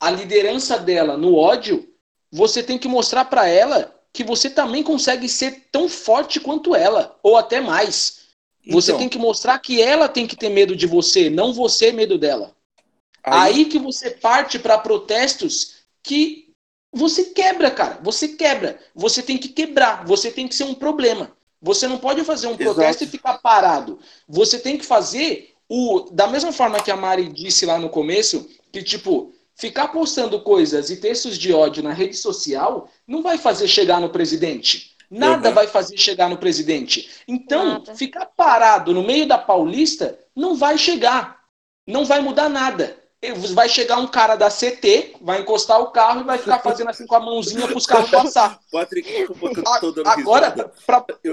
a liderança dela no ódio, você tem que mostrar para ela que você também consegue ser tão forte quanto ela, ou até mais. Você Então, tem que mostrar que ela tem que ter medo de você, não você medo dela. Aí, que você parte para protestos que você quebra, cara. Você quebra. Você tem que quebrar. Você tem que ser um problema. Você não pode fazer um protesto Exato. e ficar parado. Você tem que fazer o da mesma forma que a Mari disse lá no começo, que tipo, ficar postando coisas e textos de ódio na rede social não vai fazer chegar no presidente. Nada Uhum. vai fazer chegar no presidente. Então, Nada. ficar parado no meio da Paulista não vai chegar. Não vai mudar nada. Vai chegar um cara da CT, vai encostar o carro e vai ficar fazendo assim com a mãozinha para os carros passar. Patrick, A- Agora,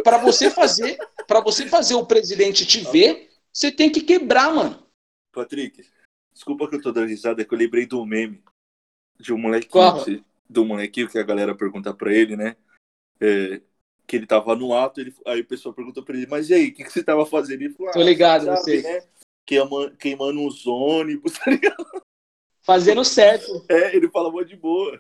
para você fazer, para você fazer o presidente te ver, você tem que quebrar, mano. Patrick, desculpa que eu tô dando risada, é que eu lembrei do meme. De um se- do molequinho que a galera pergunta pra ele, né? É, que ele tava no ato, ele, aí o pessoal pergunta pra ele, mas e aí, o que, que você tava fazendo? Ele falou, Tô ligado, sabe, eu sei. né? Queima, queimando os ônibus, tá ligado? Fazendo certo. É, ele falava de boa.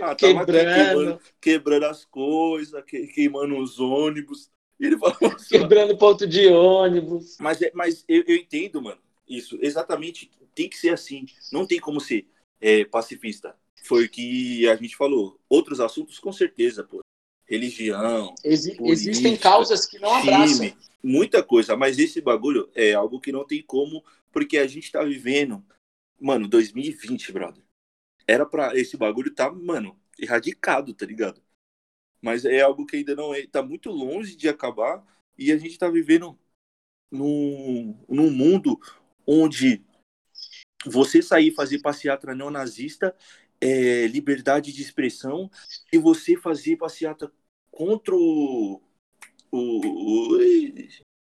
ah, tava aqui Quebrando. queimando, quebrando as coisas, que- queimando os ônibus. Ele falava assim, Quebrando ponto de ônibus. Mas, é- mas eu, eu entendo, mano, isso. Exatamente, tem que ser assim. Não tem como ser é, pacifista. Foi o que a gente falou. Outros assuntos, com certeza, pô. Religião, Exi- Política, existem causas que não abraçam. time, muita coisa. Mas esse bagulho é algo que não tem como, porque a gente tá vivendo, mano, 2020, brother. Era pra esse bagulho tá, mano, erradicado, tá ligado? Mas é algo que ainda não é, tá muito longe de acabar e a gente tá vivendo num, num mundo onde você sair fazer passeata neonazista é liberdade de expressão e você fazer passeata contra o, o, o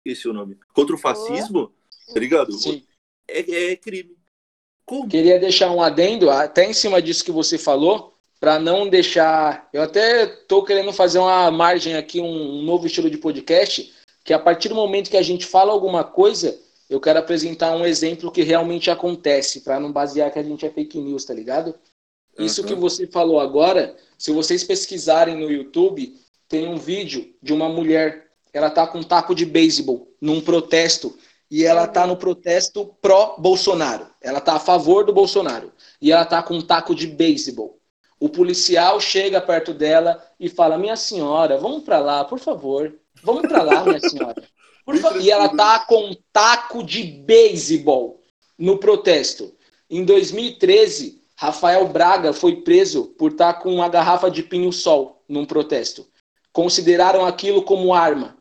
esse é o nome contra o fascismo tá ligado. É, é crime Como? queria deixar um adendo até em cima disso que você falou para não deixar eu até tô querendo fazer uma margem aqui um, um novo estilo de podcast que a partir do momento que a gente fala alguma coisa eu quero apresentar um exemplo que realmente acontece, para não basear que a gente é fake news, tá ligado? Uhum. Isso que você falou agora, se vocês pesquisarem no YouTube, tem um vídeo de uma mulher, ela tá com um taco de beisebol num protesto, e ela tá no protesto pró-Bolsonaro. Ela tá a favor do Bolsonaro. E ela tá com um taco de beisebol. O policial chega perto dela e fala: Minha senhora, vamos para lá, por favor. Vamos para lá, minha senhora. E ela tá com um taco de beisebol no protesto. Em 2013, Rafael Braga foi preso por estar tá com uma garrafa de pinho-sol num protesto. Consideraram aquilo como arma,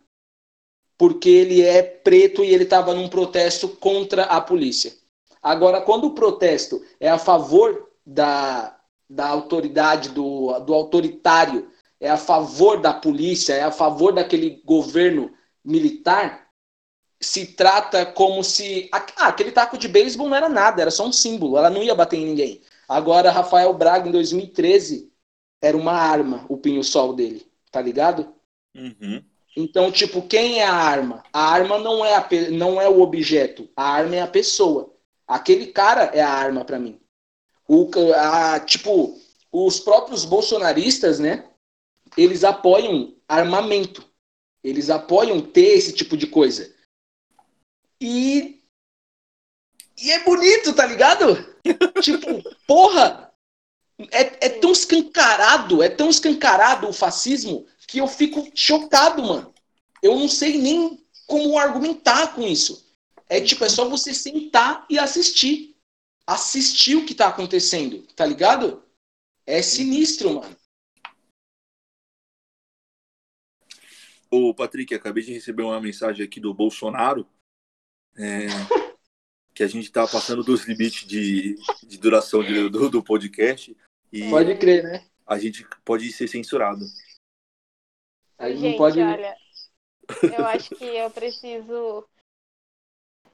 porque ele é preto e ele estava num protesto contra a polícia. Agora, quando o protesto é a favor da, da autoridade, do, do autoritário, é a favor da polícia, é a favor daquele governo militar se trata como se. Ah, aquele taco de beisebol não era nada, era só um símbolo, ela não ia bater em ninguém. Agora, Rafael Braga, em 2013, era uma arma, o pinho-sol dele, tá ligado? Uhum. Então, tipo, quem é a arma? A arma não é, a, não é o objeto, a arma é a pessoa. Aquele cara é a arma para mim. O, a, tipo, os próprios bolsonaristas, né? Eles apoiam armamento. Eles apoiam ter esse tipo de coisa. E. E é bonito, tá ligado? tipo, porra! É, é tão escancarado, é tão escancarado o fascismo que eu fico chocado, mano. Eu não sei nem como argumentar com isso. É tipo, é só você sentar e assistir. Assistir o que tá acontecendo, tá ligado? É sinistro, mano. Ô, Patrick, acabei de receber uma mensagem aqui do Bolsonaro é, que a gente está passando dos limites de, de duração de, do, do podcast. E pode crer, né? A gente pode ser censurado. A gente, gente pode... olha, eu acho que eu preciso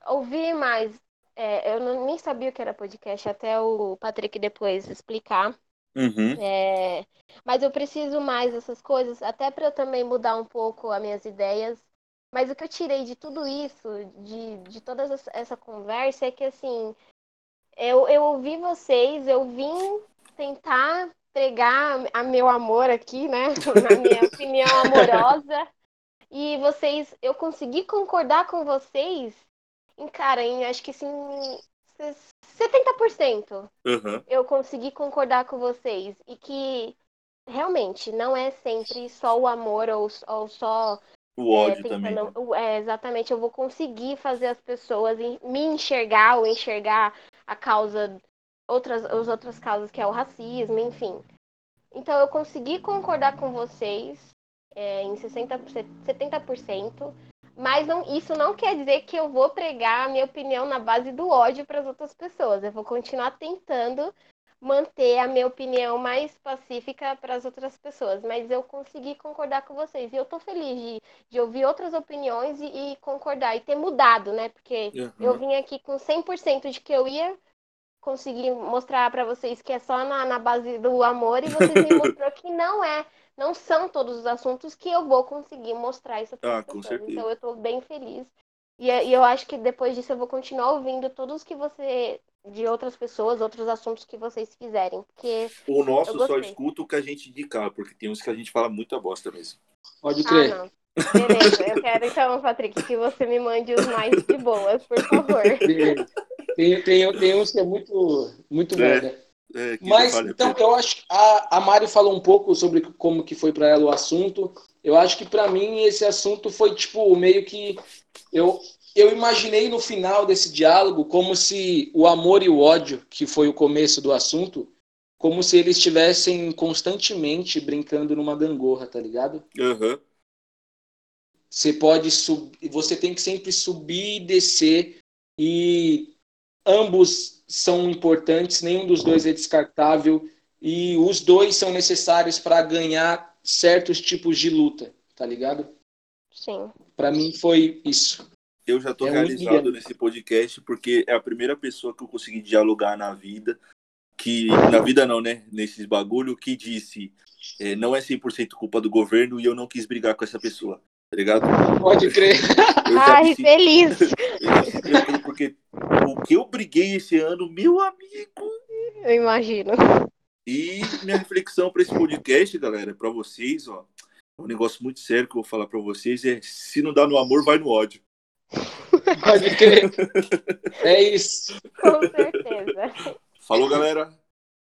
ouvir mais. É, eu não, nem sabia o que era podcast, até o Patrick depois explicar. Uhum. É, mas eu preciso mais dessas coisas, até para eu também mudar um pouco as minhas ideias. Mas o que eu tirei de tudo isso, de, de toda essa conversa, é que assim, eu, eu ouvi vocês, eu vim tentar pregar a meu amor aqui, né? Na minha opinião amorosa. E vocês, eu consegui concordar com vocês em, cara, em acho que assim, 70%. Uhum. Eu consegui concordar com vocês. E que realmente não é sempre só o amor ou, ou só. O ódio é, também. Né? É, exatamente, eu vou conseguir fazer as pessoas me enxergar ou enxergar a causa, outras, as outras causas que é o racismo, enfim. Então eu consegui concordar com vocês é, em 60%, 70%. Mas não, isso não quer dizer que eu vou pregar a minha opinião na base do ódio para as outras pessoas. Eu vou continuar tentando manter a minha opinião mais pacífica para as outras pessoas. Mas eu consegui concordar com vocês. E eu estou feliz de, de, ouvir outras opiniões e, e, concordar. E ter mudado, né? Porque uhum. eu vim aqui com 100% de que eu ia conseguir mostrar para vocês que é só na, na base do amor. E vocês me mostrou que não é não são todos os assuntos que eu vou conseguir mostrar isso para ah, pessoas. Então eu estou bem feliz. E, e, eu acho que depois disso eu vou continuar ouvindo todos que você. De outras pessoas, outros assuntos que vocês quiserem. Porque o nosso só escuta o que a gente indicar, porque tem uns que a gente fala muita bosta mesmo. Pode crer. Ah, Beleza, eu quero então, Patrick, que você me mande os mais de boas, por favor. Tem, tem, tem uns que é muito, muito é. bom, né? É, Mas, então, eu acho que a, a Mari falou um pouco sobre como que foi para ela o assunto. Eu acho que para mim esse assunto foi, tipo, meio que... Eu, eu imaginei no final desse diálogo como se o amor e o ódio, que foi o começo do assunto, como se eles estivessem constantemente brincando numa gangorra, tá ligado? Uhum. Você pode subir, você tem que sempre subir e descer e ambos são importantes, nenhum dos dois é descartável e os dois são necessários para ganhar certos tipos de luta, tá ligado? Sim. Para mim foi isso. Eu já tô é realizado um nesse podcast porque é a primeira pessoa que eu consegui dialogar na vida, que na vida não, né, nesses bagulho que disse, é, não é 100% culpa do governo e eu não quis brigar com essa pessoa. Tá ligado? Pode crer. Ai, feliz. Eu porque o que eu briguei esse ano, meu amigo. Eu imagino. E minha reflexão para esse podcast, galera, para vocês, ó, um negócio muito sério que eu vou falar para vocês é: se não dá no amor, vai no ódio. Pode crer. É isso. Com certeza. Falou, galera.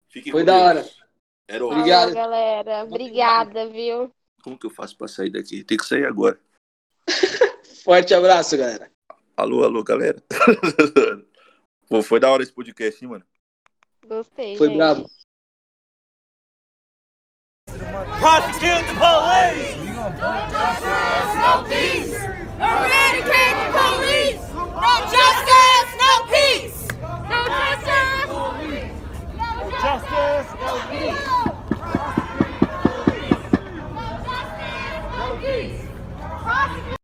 Fiquem Foi da Deus. hora. Era Obrigado. galera. Obrigada, viu? Como que eu faço para sair daqui? Tem que sair agora. Forte abraço, galera. Alô, alô, galera. Pô, foi da hora esse podcast, hein, mano? Gostei. Foi gente. bravo. Prosecute the police! Yes, go.